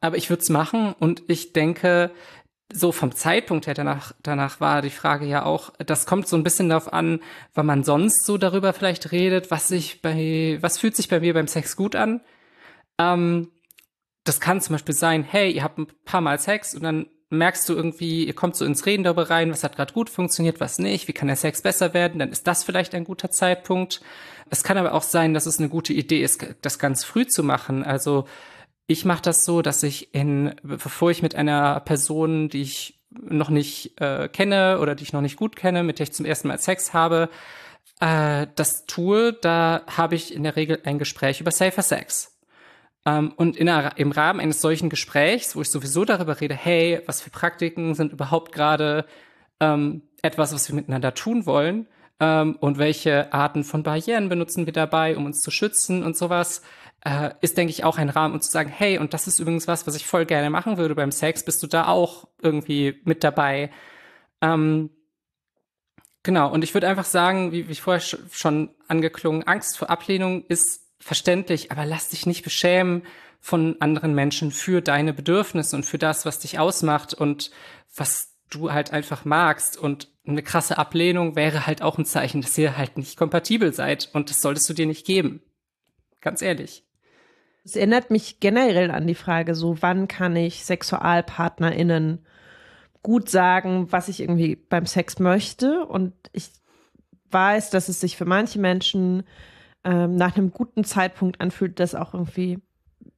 Aber ich würde es machen und ich denke, so vom Zeitpunkt her danach, danach war die Frage ja auch, das kommt so ein bisschen darauf an, wann man sonst so darüber vielleicht redet, was sich bei, was fühlt sich bei mir beim Sex gut an. Ähm, das kann zum Beispiel sein, hey, ihr habt ein paar Mal Sex und dann merkst du irgendwie, ihr kommt so ins Reden darüber rein, was hat gerade gut funktioniert, was nicht, wie kann der Sex besser werden, dann ist das vielleicht ein guter Zeitpunkt. Es kann aber auch sein, dass es eine gute Idee ist, das ganz früh zu machen. Also ich mache das so, dass ich in, bevor ich mit einer Person, die ich noch nicht äh, kenne oder die ich noch nicht gut kenne, mit der ich zum ersten Mal Sex habe, äh, das tue, da habe ich in der Regel ein Gespräch über Safer Sex. Ähm, und in im Rahmen eines solchen Gesprächs, wo ich sowieso darüber rede, hey, was für Praktiken sind überhaupt gerade ähm, etwas, was wir miteinander tun wollen ähm, und welche Arten von Barrieren benutzen wir dabei, um uns zu schützen und sowas, äh, ist, denke ich, auch ein Rahmen, um zu sagen, hey, und das ist übrigens was, was ich voll gerne machen würde beim Sex, bist du da auch irgendwie mit dabei? Ähm, genau, und ich würde einfach sagen, wie, wie vorher schon angeklungen, Angst vor Ablehnung ist verständlich, aber lass dich nicht beschämen von anderen Menschen für deine Bedürfnisse und für das, was dich ausmacht und was du halt einfach magst. Und eine krasse Ablehnung wäre halt auch ein Zeichen, dass ihr halt nicht kompatibel seid und das solltest du dir nicht geben. Ganz ehrlich. Es erinnert mich generell an die Frage, so wann kann ich SexualpartnerInnen gut sagen, was ich irgendwie beim Sex möchte. Und ich weiß, dass es sich für manche Menschen ähm, nach einem guten Zeitpunkt anfühlt, das auch irgendwie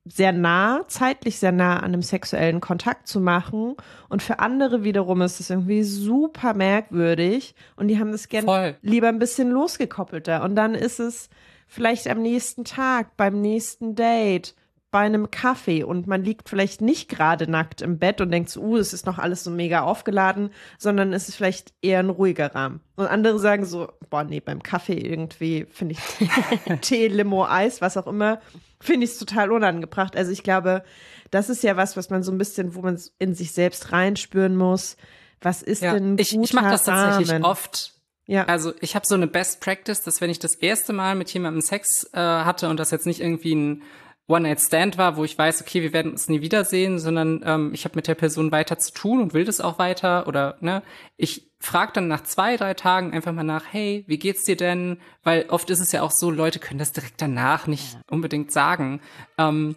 sehr nah, zeitlich sehr nah an einem sexuellen Kontakt zu machen. Und für andere wiederum ist es irgendwie super merkwürdig und die haben das gerne lieber ein bisschen losgekoppelter. Und dann ist es vielleicht am nächsten Tag, beim nächsten Date, bei einem Kaffee und man liegt vielleicht nicht gerade nackt im Bett und denkt so, uh, es ist noch alles so mega aufgeladen, sondern es ist vielleicht eher ein ruhiger Rahmen. Und andere sagen so, boah, nee, beim Kaffee irgendwie finde ich (laughs) Tee, Limo, Eis, was auch immer, finde ich es total unangebracht. Also ich glaube, das ist ja was, was man so ein bisschen, wo man in sich selbst reinspüren muss. Was ist ja, denn ich, ich mache das tatsächlich Rahmen? oft ja. Also ich habe so eine Best Practice, dass wenn ich das erste Mal mit jemandem Sex äh, hatte und das jetzt nicht irgendwie ein One-Night-Stand war, wo ich weiß, okay, wir werden uns nie wiedersehen, sondern ähm, ich habe mit der Person weiter zu tun und will das auch weiter oder ne, ich frage dann nach zwei, drei Tagen einfach mal nach, hey, wie geht's dir denn? Weil oft ist es ja auch so, Leute können das direkt danach nicht unbedingt sagen. Ähm,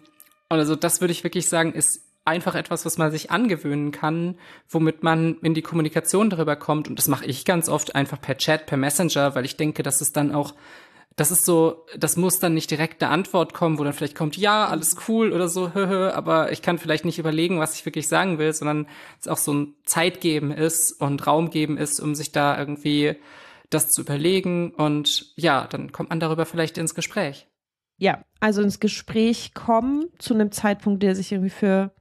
also das würde ich wirklich sagen, ist einfach etwas, was man sich angewöhnen kann, womit man in die Kommunikation darüber kommt. Und das mache ich ganz oft einfach per Chat, per Messenger, weil ich denke, dass es dann auch, das ist so, das muss dann nicht direkt eine Antwort kommen, wo dann vielleicht kommt, ja, alles cool oder so, höhö, aber ich kann vielleicht nicht überlegen, was ich wirklich sagen will, sondern es auch so ein Zeit geben ist und Raum geben ist, um sich da irgendwie das zu überlegen. Und ja, dann kommt man darüber vielleicht ins Gespräch. Ja, also ins Gespräch kommen zu einem Zeitpunkt, der sich irgendwie für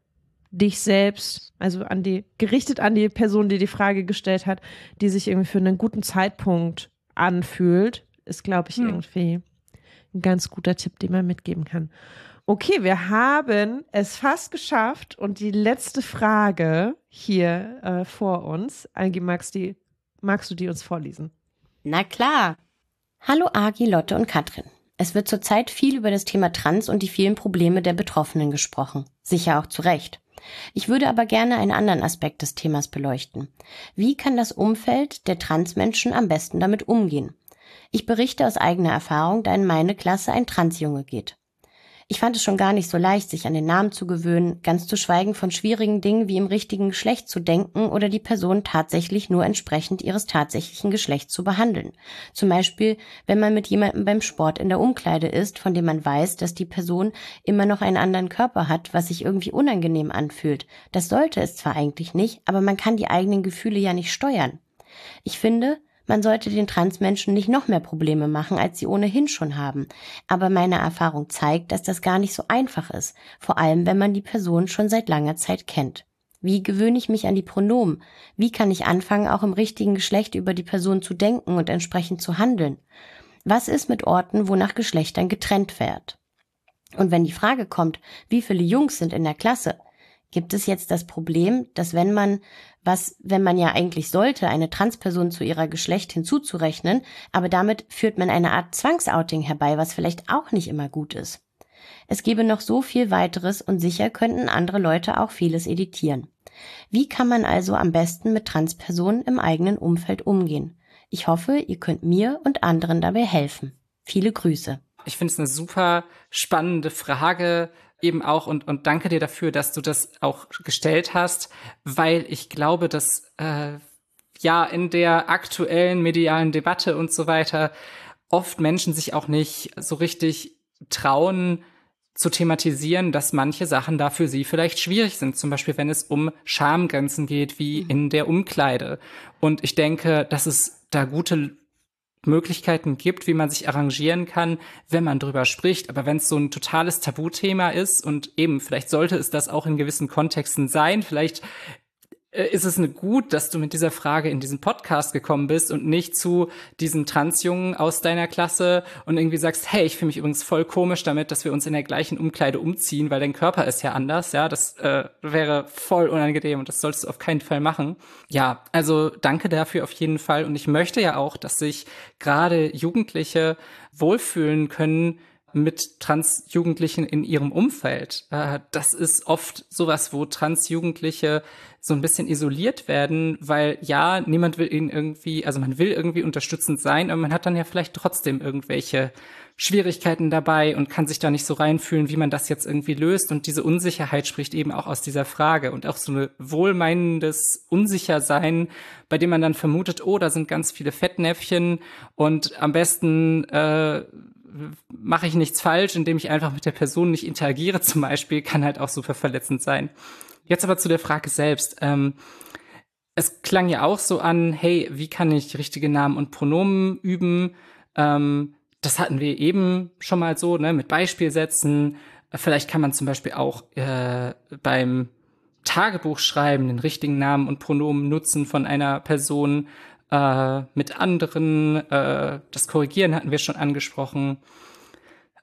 dich selbst, also an die, gerichtet an die Person, die die Frage gestellt hat, die sich irgendwie für einen guten Zeitpunkt anfühlt, ist, glaube ich, hm. irgendwie ein ganz guter Tipp, den man mitgeben kann. Okay, wir haben es fast geschafft und die letzte Frage hier äh, vor uns. Angie, magst, die, magst du die uns vorlesen? Na klar. Hallo Agi, Lotte und Katrin. Es wird zurzeit viel über das Thema Trans und die vielen Probleme der Betroffenen gesprochen. Sicher auch zu Recht. Ich würde aber gerne einen anderen Aspekt des Themas beleuchten. Wie kann das Umfeld der Transmenschen am besten damit umgehen? Ich berichte aus eigener Erfahrung, da in meine Klasse ein Transjunge geht. Ich fand es schon gar nicht so leicht, sich an den Namen zu gewöhnen, ganz zu schweigen von schwierigen Dingen wie im richtigen Geschlecht zu denken oder die Person tatsächlich nur entsprechend ihres tatsächlichen Geschlechts zu behandeln. Zum Beispiel, wenn man mit jemandem beim Sport in der Umkleide ist, von dem man weiß, dass die Person immer noch einen anderen Körper hat, was sich irgendwie unangenehm anfühlt. Das sollte es zwar eigentlich nicht, aber man kann die eigenen Gefühle ja nicht steuern. Ich finde, man sollte den Transmenschen nicht noch mehr Probleme machen, als sie ohnehin schon haben. Aber meine Erfahrung zeigt, dass das gar nicht so einfach ist, vor allem wenn man die Person schon seit langer Zeit kennt. Wie gewöhne ich mich an die Pronomen? Wie kann ich anfangen, auch im richtigen Geschlecht über die Person zu denken und entsprechend zu handeln? Was ist mit Orten, wo nach Geschlechtern getrennt wird? Und wenn die Frage kommt, wie viele Jungs sind in der Klasse, gibt es jetzt das Problem, dass wenn man, was, wenn man ja eigentlich sollte, eine Transperson zu ihrer Geschlecht hinzuzurechnen, aber damit führt man eine Art Zwangsouting herbei, was vielleicht auch nicht immer gut ist. Es gäbe noch so viel weiteres und sicher könnten andere Leute auch vieles editieren. Wie kann man also am besten mit Transpersonen im eigenen Umfeld umgehen? Ich hoffe, ihr könnt mir und anderen dabei helfen. Viele Grüße. Ich finde es eine super spannende Frage, eben auch und, und danke dir dafür, dass du das auch gestellt hast, weil ich glaube, dass äh, ja in der aktuellen medialen Debatte und so weiter oft Menschen sich auch nicht so richtig trauen, zu thematisieren, dass manche Sachen da für sie vielleicht schwierig sind. Zum Beispiel, wenn es um Schamgrenzen geht, wie mhm. in der Umkleide. Und ich denke, dass es da gute Möglichkeiten gibt, wie man sich arrangieren kann, wenn man drüber spricht. Aber wenn es so ein totales Tabuthema ist und eben, vielleicht sollte es das auch in gewissen Kontexten sein, vielleicht ist es gut, dass du mit dieser Frage in diesen Podcast gekommen bist und nicht zu diesen Transjungen aus deiner Klasse und irgendwie sagst, hey, ich fühle mich übrigens voll komisch damit, dass wir uns in der gleichen Umkleide umziehen, weil dein Körper ist ja anders, ja, das äh, wäre voll unangenehm und das solltest du auf keinen Fall machen. Ja, also danke dafür auf jeden Fall und ich möchte ja auch, dass sich gerade Jugendliche wohlfühlen können, mit Transjugendlichen in ihrem Umfeld. Äh, das ist oft sowas, wo Transjugendliche so ein bisschen isoliert werden, weil ja, niemand will ihnen irgendwie, also man will irgendwie unterstützend sein, aber man hat dann ja vielleicht trotzdem irgendwelche Schwierigkeiten dabei und kann sich da nicht so reinfühlen, wie man das jetzt irgendwie löst. Und diese Unsicherheit spricht eben auch aus dieser Frage und auch so ein wohlmeinendes Unsichersein, bei dem man dann vermutet, oh, da sind ganz viele Fettnäpfchen und am besten äh, mache ich nichts falsch, indem ich einfach mit der Person nicht interagiere zum Beispiel, kann halt auch super verletzend sein. Jetzt aber zu der Frage selbst. Ähm, es klang ja auch so an, hey, wie kann ich richtige Namen und Pronomen üben? Ähm, das hatten wir eben schon mal so, ne, mit Beispielsätzen. Vielleicht kann man zum Beispiel auch äh, beim Tagebuch schreiben den richtigen Namen und Pronomen nutzen von einer Person äh, mit anderen. Äh, das Korrigieren hatten wir schon angesprochen.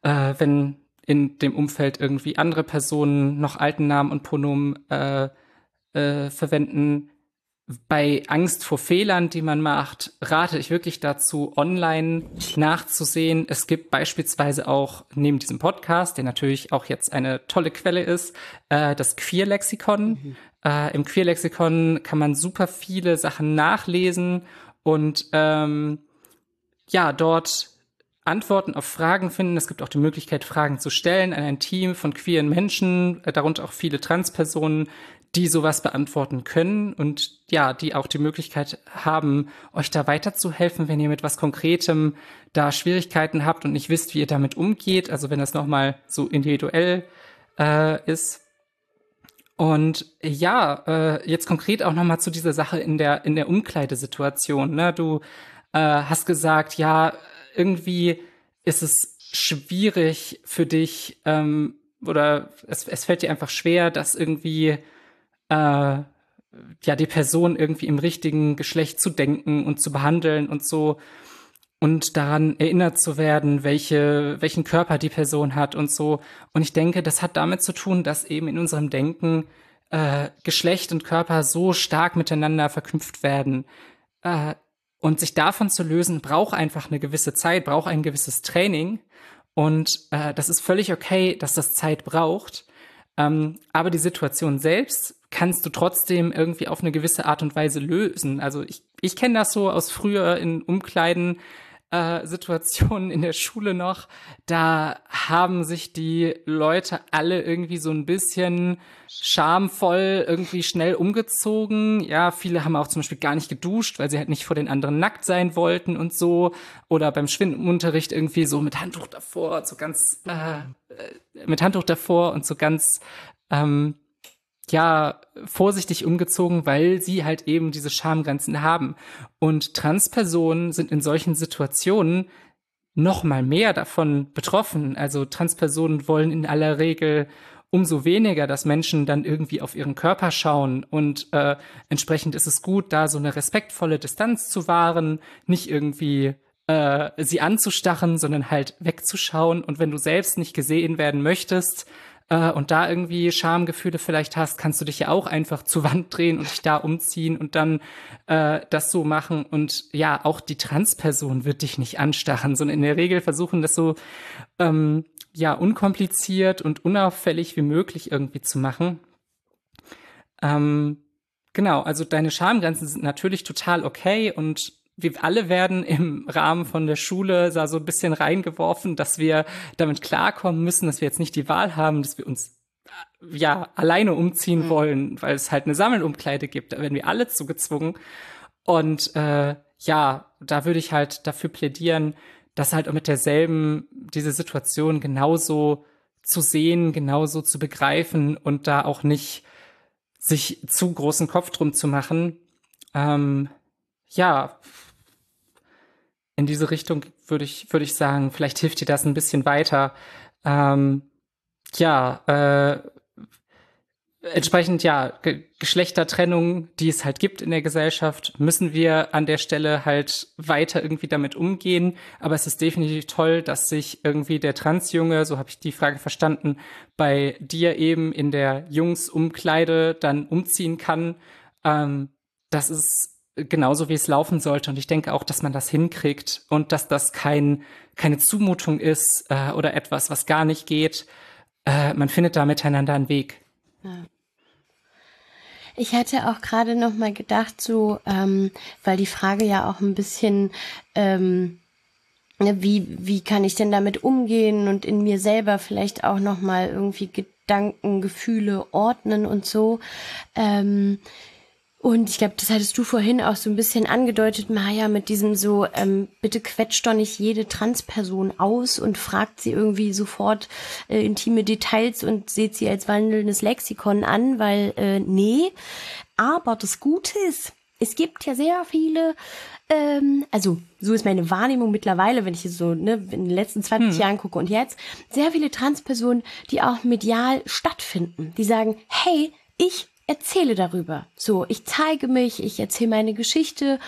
Äh, wenn in dem Umfeld irgendwie andere Personen noch alten Namen und Pronomen äh, äh, verwenden. Bei Angst vor Fehlern, die man macht, rate ich wirklich dazu, online nachzusehen. Es gibt beispielsweise auch neben diesem Podcast, der natürlich auch jetzt eine tolle Quelle ist, äh, das Queer-Lexikon. Mhm. Äh, Im Queer-Lexikon kann man super viele Sachen nachlesen und ähm, ja, dort Antworten auf Fragen finden. Es gibt auch die Möglichkeit, Fragen zu stellen an ein Team von queeren Menschen, äh, darunter auch viele Transpersonen, die sowas beantworten können und ja, die auch die Möglichkeit haben, euch da weiterzuhelfen, wenn ihr mit was Konkretem da Schwierigkeiten habt und nicht wisst, wie ihr damit umgeht. Also wenn das nochmal so individuell äh, ist. Und ja, äh, jetzt konkret auch nochmal zu dieser Sache in der, in der Umkleidesituation. Ne? Du äh, hast gesagt, ja, irgendwie ist es schwierig für dich ähm, oder es, es fällt dir einfach schwer, dass irgendwie äh, ja die Person irgendwie im richtigen Geschlecht zu denken und zu behandeln und so und daran erinnert zu werden, welche, welchen Körper die Person hat und so. Und ich denke, das hat damit zu tun, dass eben in unserem Denken äh, Geschlecht und Körper so stark miteinander verknüpft werden. Äh, und sich davon zu lösen, braucht einfach eine gewisse Zeit, braucht ein gewisses Training. Und äh, das ist völlig okay, dass das Zeit braucht. Ähm, aber die Situation selbst kannst du trotzdem irgendwie auf eine gewisse Art und Weise lösen. Also ich, ich kenne das so aus früher in Umkleiden äh, Situationen in der Schule noch, da haben sich die Leute alle irgendwie so ein bisschen schamvoll irgendwie schnell umgezogen. Ja, viele haben auch zum Beispiel gar nicht geduscht, weil sie halt nicht vor den anderen nackt sein wollten und so. Oder beim Schwimmunterricht irgendwie so mit Handtuch davor, so ganz äh, äh mit Handtuch davor und so ganz ähm, ja vorsichtig umgezogen, weil sie halt eben diese Schamgrenzen haben. Und Transpersonen sind in solchen Situationen noch mal mehr davon betroffen. Also Transpersonen wollen in aller Regel umso weniger, dass Menschen dann irgendwie auf ihren Körper schauen. Und äh, entsprechend ist es gut, da so eine respektvolle Distanz zu wahren, nicht irgendwie äh, sie anzustachen, sondern halt wegzuschauen. Und wenn du selbst nicht gesehen werden möchtest, äh, und da irgendwie Schamgefühle vielleicht hast, kannst du dich ja auch einfach zur Wand drehen und dich da umziehen und dann äh, das so machen. Und ja, auch die Transperson wird dich nicht anstachen, sondern in der Regel versuchen das so ähm, ja unkompliziert und unauffällig wie möglich irgendwie zu machen. Ähm, genau, also deine Schamgrenzen sind natürlich total okay und wir alle werden im Rahmen von der Schule da so ein bisschen reingeworfen, dass wir damit klarkommen müssen, dass wir jetzt nicht die Wahl haben, dass wir uns äh, ja alleine umziehen mhm. wollen, weil es halt eine Sammelumkleide gibt. Da werden wir alle zugezwungen. Und äh, ja, da würde ich halt dafür plädieren, dass halt mit derselben diese Situation genauso zu sehen, genauso zu begreifen und da auch nicht sich zu großen Kopf drum zu machen. Ähm, ja, in diese Richtung würde ich, würde ich sagen, vielleicht hilft dir das ein bisschen weiter. Ähm, ja, äh, entsprechend ja Ge Geschlechtertrennung, die es halt gibt in der Gesellschaft, müssen wir an der Stelle halt weiter irgendwie damit umgehen. Aber es ist definitiv toll, dass sich irgendwie der Transjunge, so habe ich die Frage verstanden, bei dir eben in der Jungsumkleide dann umziehen kann. Ähm, das ist genauso wie es laufen sollte. Und ich denke auch, dass man das hinkriegt und dass das kein, keine Zumutung ist äh, oder etwas, was gar nicht geht. Äh, man findet da miteinander einen Weg. Ja. Ich hatte auch gerade noch mal gedacht, so, ähm, weil die Frage ja auch ein bisschen, ähm, ne, wie, wie kann ich denn damit umgehen und in mir selber vielleicht auch noch mal irgendwie Gedanken, Gefühle ordnen und so. Ähm, und ich glaube, das hattest du vorhin auch so ein bisschen angedeutet, Maja, mit diesem so, ähm, bitte quetscht doch nicht jede Transperson aus und fragt sie irgendwie sofort äh, intime Details und seht sie als wandelndes Lexikon an, weil äh, nee. Aber das Gute ist, es gibt ja sehr viele, ähm, also so ist meine Wahrnehmung mittlerweile, wenn ich es so ne, in den letzten 20 hm. Jahren gucke und jetzt, sehr viele Transpersonen, die auch medial stattfinden, die sagen, hey, ich erzähle darüber. So, ich zeige mich, ich erzähle meine Geschichte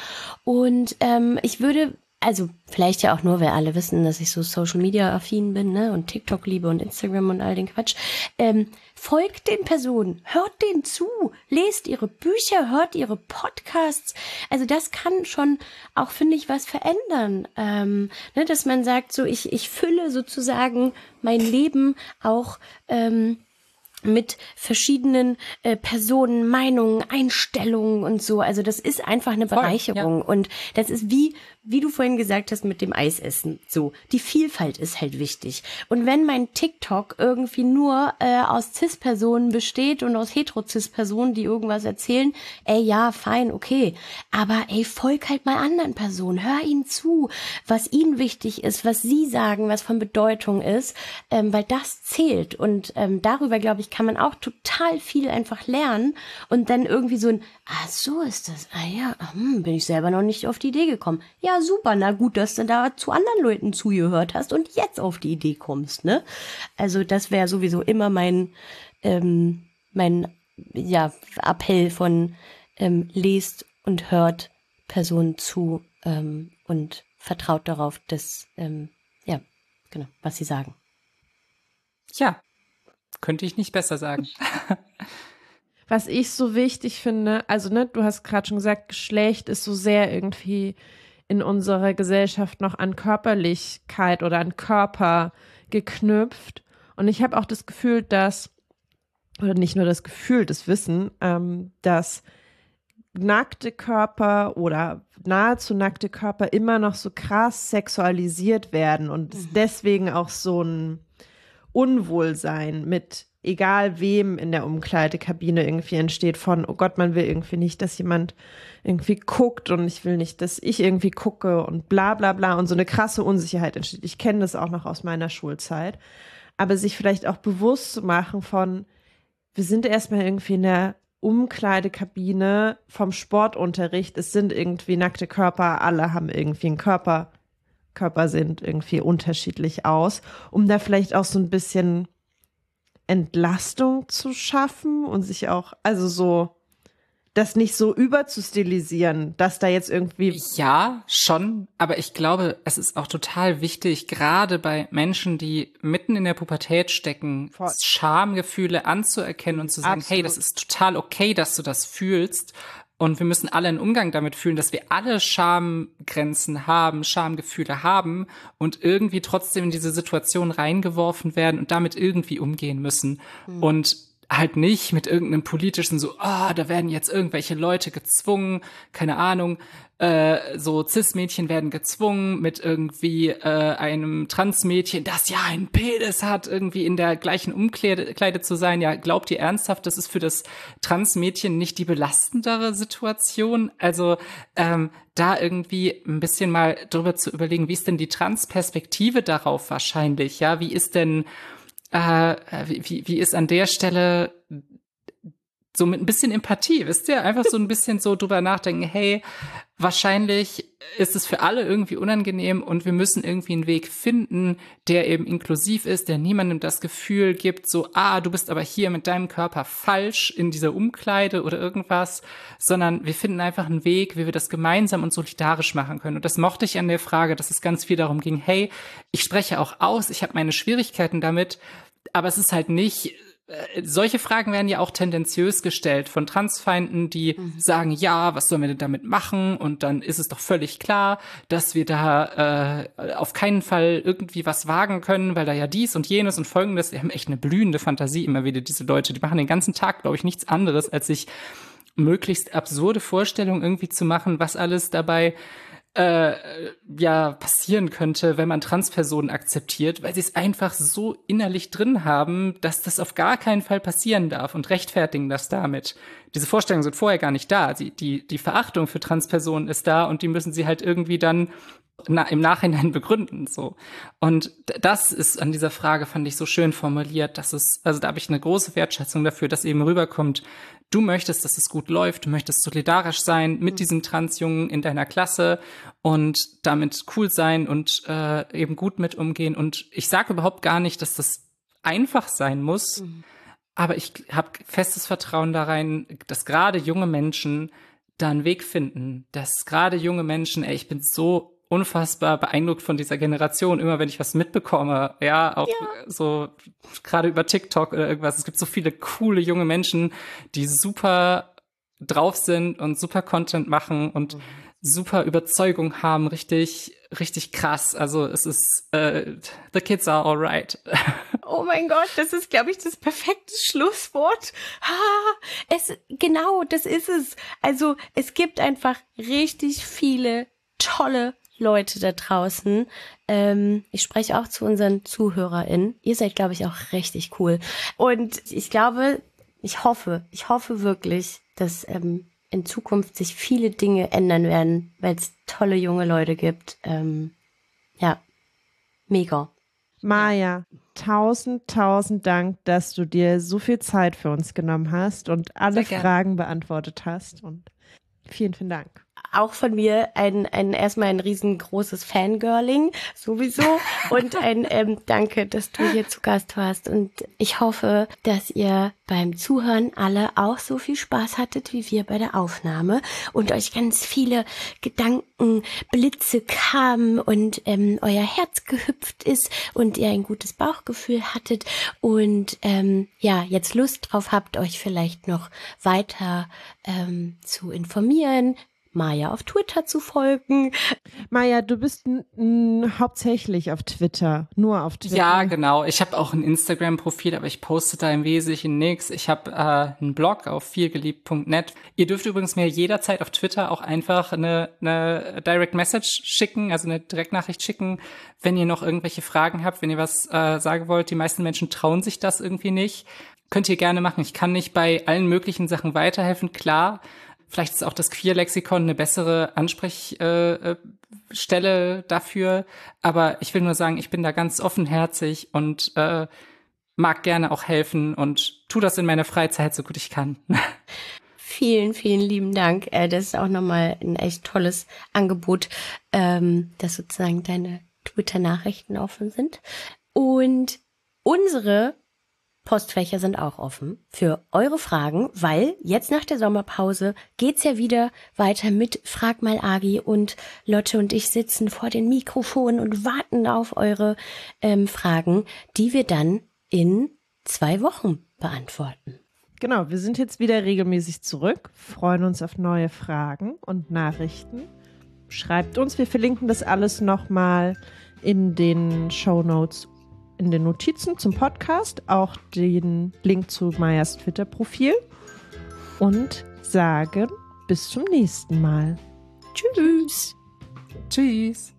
und ähm, ich würde, also vielleicht ja auch nur, weil alle wissen, dass ich so Social Media affin bin, ne, und TikTok liebe und Instagram und all den Quatsch. Ähm, folgt den Personen, hört denen zu, lest ihre Bücher, hört ihre Podcasts. Also das kann schon auch, finde ich, was verändern. Ähm, ne, dass man sagt, so ich, ich fülle sozusagen mein Leben auch ähm, mit verschiedenen äh, Personen, Meinungen, Einstellungen und so. Also das ist einfach eine Bereicherung. Voll, ja. Und das ist wie, wie du vorhin gesagt hast mit dem Eisessen. So, die Vielfalt ist halt wichtig. Und wenn mein TikTok irgendwie nur äh, aus Cis-Personen besteht und aus hetero-Cis-Personen, die irgendwas erzählen, ey, ja, fein, okay. Aber ey, folg halt mal anderen Personen. Hör ihnen zu, was ihnen wichtig ist, was sie sagen, was von Bedeutung ist, ähm, weil das zählt. Und ähm, darüber, glaube ich, kann man auch total viel einfach lernen und dann irgendwie so ein, ah, so ist das. Ah ja, hm, bin ich selber noch nicht auf die Idee gekommen. Ja, ja, super, na gut, dass du da zu anderen Leuten zugehört hast und jetzt auf die Idee kommst, ne? Also das wäre sowieso immer mein, ähm, mein, ja, Appell von ähm, lest und hört Personen zu ähm, und vertraut darauf, dass, ähm, ja, genau, was sie sagen. Ja, könnte ich nicht besser sagen. (laughs) was ich so wichtig finde, also ne, du hast gerade schon gesagt, Geschlecht ist so sehr irgendwie in unserer Gesellschaft noch an Körperlichkeit oder an Körper geknüpft. Und ich habe auch das Gefühl, dass, oder nicht nur das Gefühl, das Wissen, ähm, dass nackte Körper oder nahezu nackte Körper immer noch so krass sexualisiert werden und mhm. deswegen auch so ein Unwohlsein mit egal wem in der Umkleidekabine irgendwie entsteht von, oh Gott, man will irgendwie nicht, dass jemand irgendwie guckt und ich will nicht, dass ich irgendwie gucke und bla bla bla und so eine krasse Unsicherheit entsteht. Ich kenne das auch noch aus meiner Schulzeit. Aber sich vielleicht auch bewusst zu machen von, wir sind erstmal irgendwie in der Umkleidekabine vom Sportunterricht. Es sind irgendwie nackte Körper, alle haben irgendwie einen Körper. Körper sind irgendwie unterschiedlich aus, um da vielleicht auch so ein bisschen Entlastung zu schaffen und sich auch, also so, das nicht so überzustilisieren, dass da jetzt irgendwie. Ja, schon. Aber ich glaube, es ist auch total wichtig, gerade bei Menschen, die mitten in der Pubertät stecken, Voll. Schamgefühle anzuerkennen und zu sagen, Absolut. hey, das ist total okay, dass du das fühlst. Und wir müssen alle einen Umgang damit fühlen, dass wir alle Schamgrenzen haben, Schamgefühle haben und irgendwie trotzdem in diese Situation reingeworfen werden und damit irgendwie umgehen müssen. Mhm. Und halt nicht mit irgendeinem politischen so, ah, oh, da werden jetzt irgendwelche Leute gezwungen, keine Ahnung, äh, so Cis-Mädchen werden gezwungen mit irgendwie äh, einem Trans-Mädchen, das ja einen Penis hat, irgendwie in der gleichen Umkleide zu sein. Ja, glaubt ihr ernsthaft, das ist für das Trans-Mädchen nicht die belastendere Situation? Also ähm, da irgendwie ein bisschen mal drüber zu überlegen, wie ist denn die Trans-Perspektive darauf wahrscheinlich? Ja, wie ist denn äh, wie, wie ist an der Stelle so mit ein bisschen Empathie, wisst ihr? Einfach so ein bisschen so drüber nachdenken, hey, wahrscheinlich ist es für alle irgendwie unangenehm und wir müssen irgendwie einen Weg finden, der eben inklusiv ist, der niemandem das Gefühl gibt, so, ah, du bist aber hier mit deinem Körper falsch in dieser Umkleide oder irgendwas, sondern wir finden einfach einen Weg, wie wir das gemeinsam und solidarisch machen können. Und das mochte ich an der Frage, dass es ganz viel darum ging, hey, ich spreche auch aus, ich habe meine Schwierigkeiten damit, aber es ist halt nicht solche Fragen werden ja auch tendenziös gestellt von Transfeinden, die mhm. sagen, ja, was sollen wir denn damit machen? Und dann ist es doch völlig klar, dass wir da äh, auf keinen Fall irgendwie was wagen können, weil da ja dies und jenes und folgendes, wir haben echt eine blühende Fantasie immer wieder, diese Leute, die machen den ganzen Tag, glaube ich, nichts anderes, als sich möglichst absurde Vorstellungen irgendwie zu machen, was alles dabei äh, ja passieren könnte, wenn man Transpersonen akzeptiert, weil sie es einfach so innerlich drin haben, dass das auf gar keinen Fall passieren darf und rechtfertigen das damit. Diese Vorstellungen sind vorher gar nicht da. Die, die, die Verachtung für Transpersonen ist da und die müssen sie halt irgendwie dann na, im Nachhinein (laughs) begründen so und das ist an dieser Frage fand ich so schön formuliert dass es also da habe ich eine große Wertschätzung dafür dass eben rüberkommt du möchtest, dass es gut läuft, du möchtest solidarisch sein mit mhm. diesem Transjungen in deiner Klasse und damit cool sein und äh, eben gut mit umgehen. Und ich sage überhaupt gar nicht, dass das einfach sein muss, mhm. aber ich habe festes Vertrauen da rein, dass gerade junge Menschen da einen Weg finden, dass gerade junge Menschen, ey, ich bin so unfassbar beeindruckt von dieser Generation, immer wenn ich was mitbekomme, ja, auch ja. so gerade über TikTok oder irgendwas. Es gibt so viele coole junge Menschen, die super drauf sind und super Content machen und mhm. super Überzeugung haben, richtig, richtig krass. Also es ist äh, the kids are alright. (laughs) Oh mein Gott, das ist, glaube ich, das perfekte Schlusswort. Ha, es genau, das ist es. Also es gibt einfach richtig viele tolle Leute da draußen. Ähm, ich spreche auch zu unseren ZuhörerInnen. Ihr seid, glaube ich, auch richtig cool. Und ich glaube, ich hoffe, ich hoffe wirklich, dass ähm, in Zukunft sich viele Dinge ändern werden, weil es tolle junge Leute gibt. Ähm, ja, mega. Maja, tausend, tausend Dank, dass du dir so viel Zeit für uns genommen hast und alle Fragen beantwortet hast. Und vielen, vielen Dank auch von mir ein, ein erstmal ein riesengroßes Fangirling sowieso. (laughs) Und ein ähm, Danke, dass du hier zu Gast warst. Und ich hoffe, dass ihr beim Zuhören alle auch so viel Spaß hattet wie wir bei der Aufnahme und euch ganz viele Gedanken, Blitze kamen und ähm, euer Herz gehüpft ist und ihr ein gutes Bauchgefühl hattet. Und ähm, ja, jetzt Lust drauf habt, euch vielleicht noch weiter ähm, zu informieren, Maja auf Twitter zu folgen. Maja, du bist hauptsächlich auf Twitter, nur auf Twitter. Ja, genau. Ich habe auch ein Instagram-Profil, aber ich poste da im Wesentlichen nichts. Ich habe äh, einen Blog auf vielgeliebt.net. Ihr dürft übrigens mir jederzeit auf Twitter auch einfach eine, eine Direct Message schicken, also eine Direktnachricht schicken, wenn ihr noch irgendwelche Fragen habt, wenn ihr was äh, sagen wollt. Die meisten Menschen trauen sich das irgendwie nicht. Könnt ihr gerne machen. Ich kann nicht bei allen möglichen Sachen weiterhelfen, klar. Vielleicht ist auch das Queer-Lexikon eine bessere Ansprechstelle dafür. Aber ich will nur sagen, ich bin da ganz offenherzig und äh, mag gerne auch helfen und tu das in meiner Freizeit so gut ich kann. (laughs) Vielen, vielen lieben Dank. Äh, das ist auch nochmal ein echt tolles Angebot, ähm, dass sozusagen deine Twitter-Nachrichten offen sind. Und unsere Postfächer sind auch offen für eure Fragen, weil jetzt nach der Sommerpause geht's ja wieder weiter mit Frag mal Agi und Lotte und ich sitzen vor den Mikrofonen und warten auf eure ähm, Fragen, die wir dann in zwei Wochen beantworten. Genau, wir sind jetzt wieder regelmäßig zurück, freuen uns auf neue Fragen und Nachrichten. Schreibt uns, wir verlinken das alles nochmal in den Show Notes in den Notizen zum Podcast auch den Link zu Mayas Twitter-Profil und sage bis zum nächsten Mal. Tschüss. Tschüss.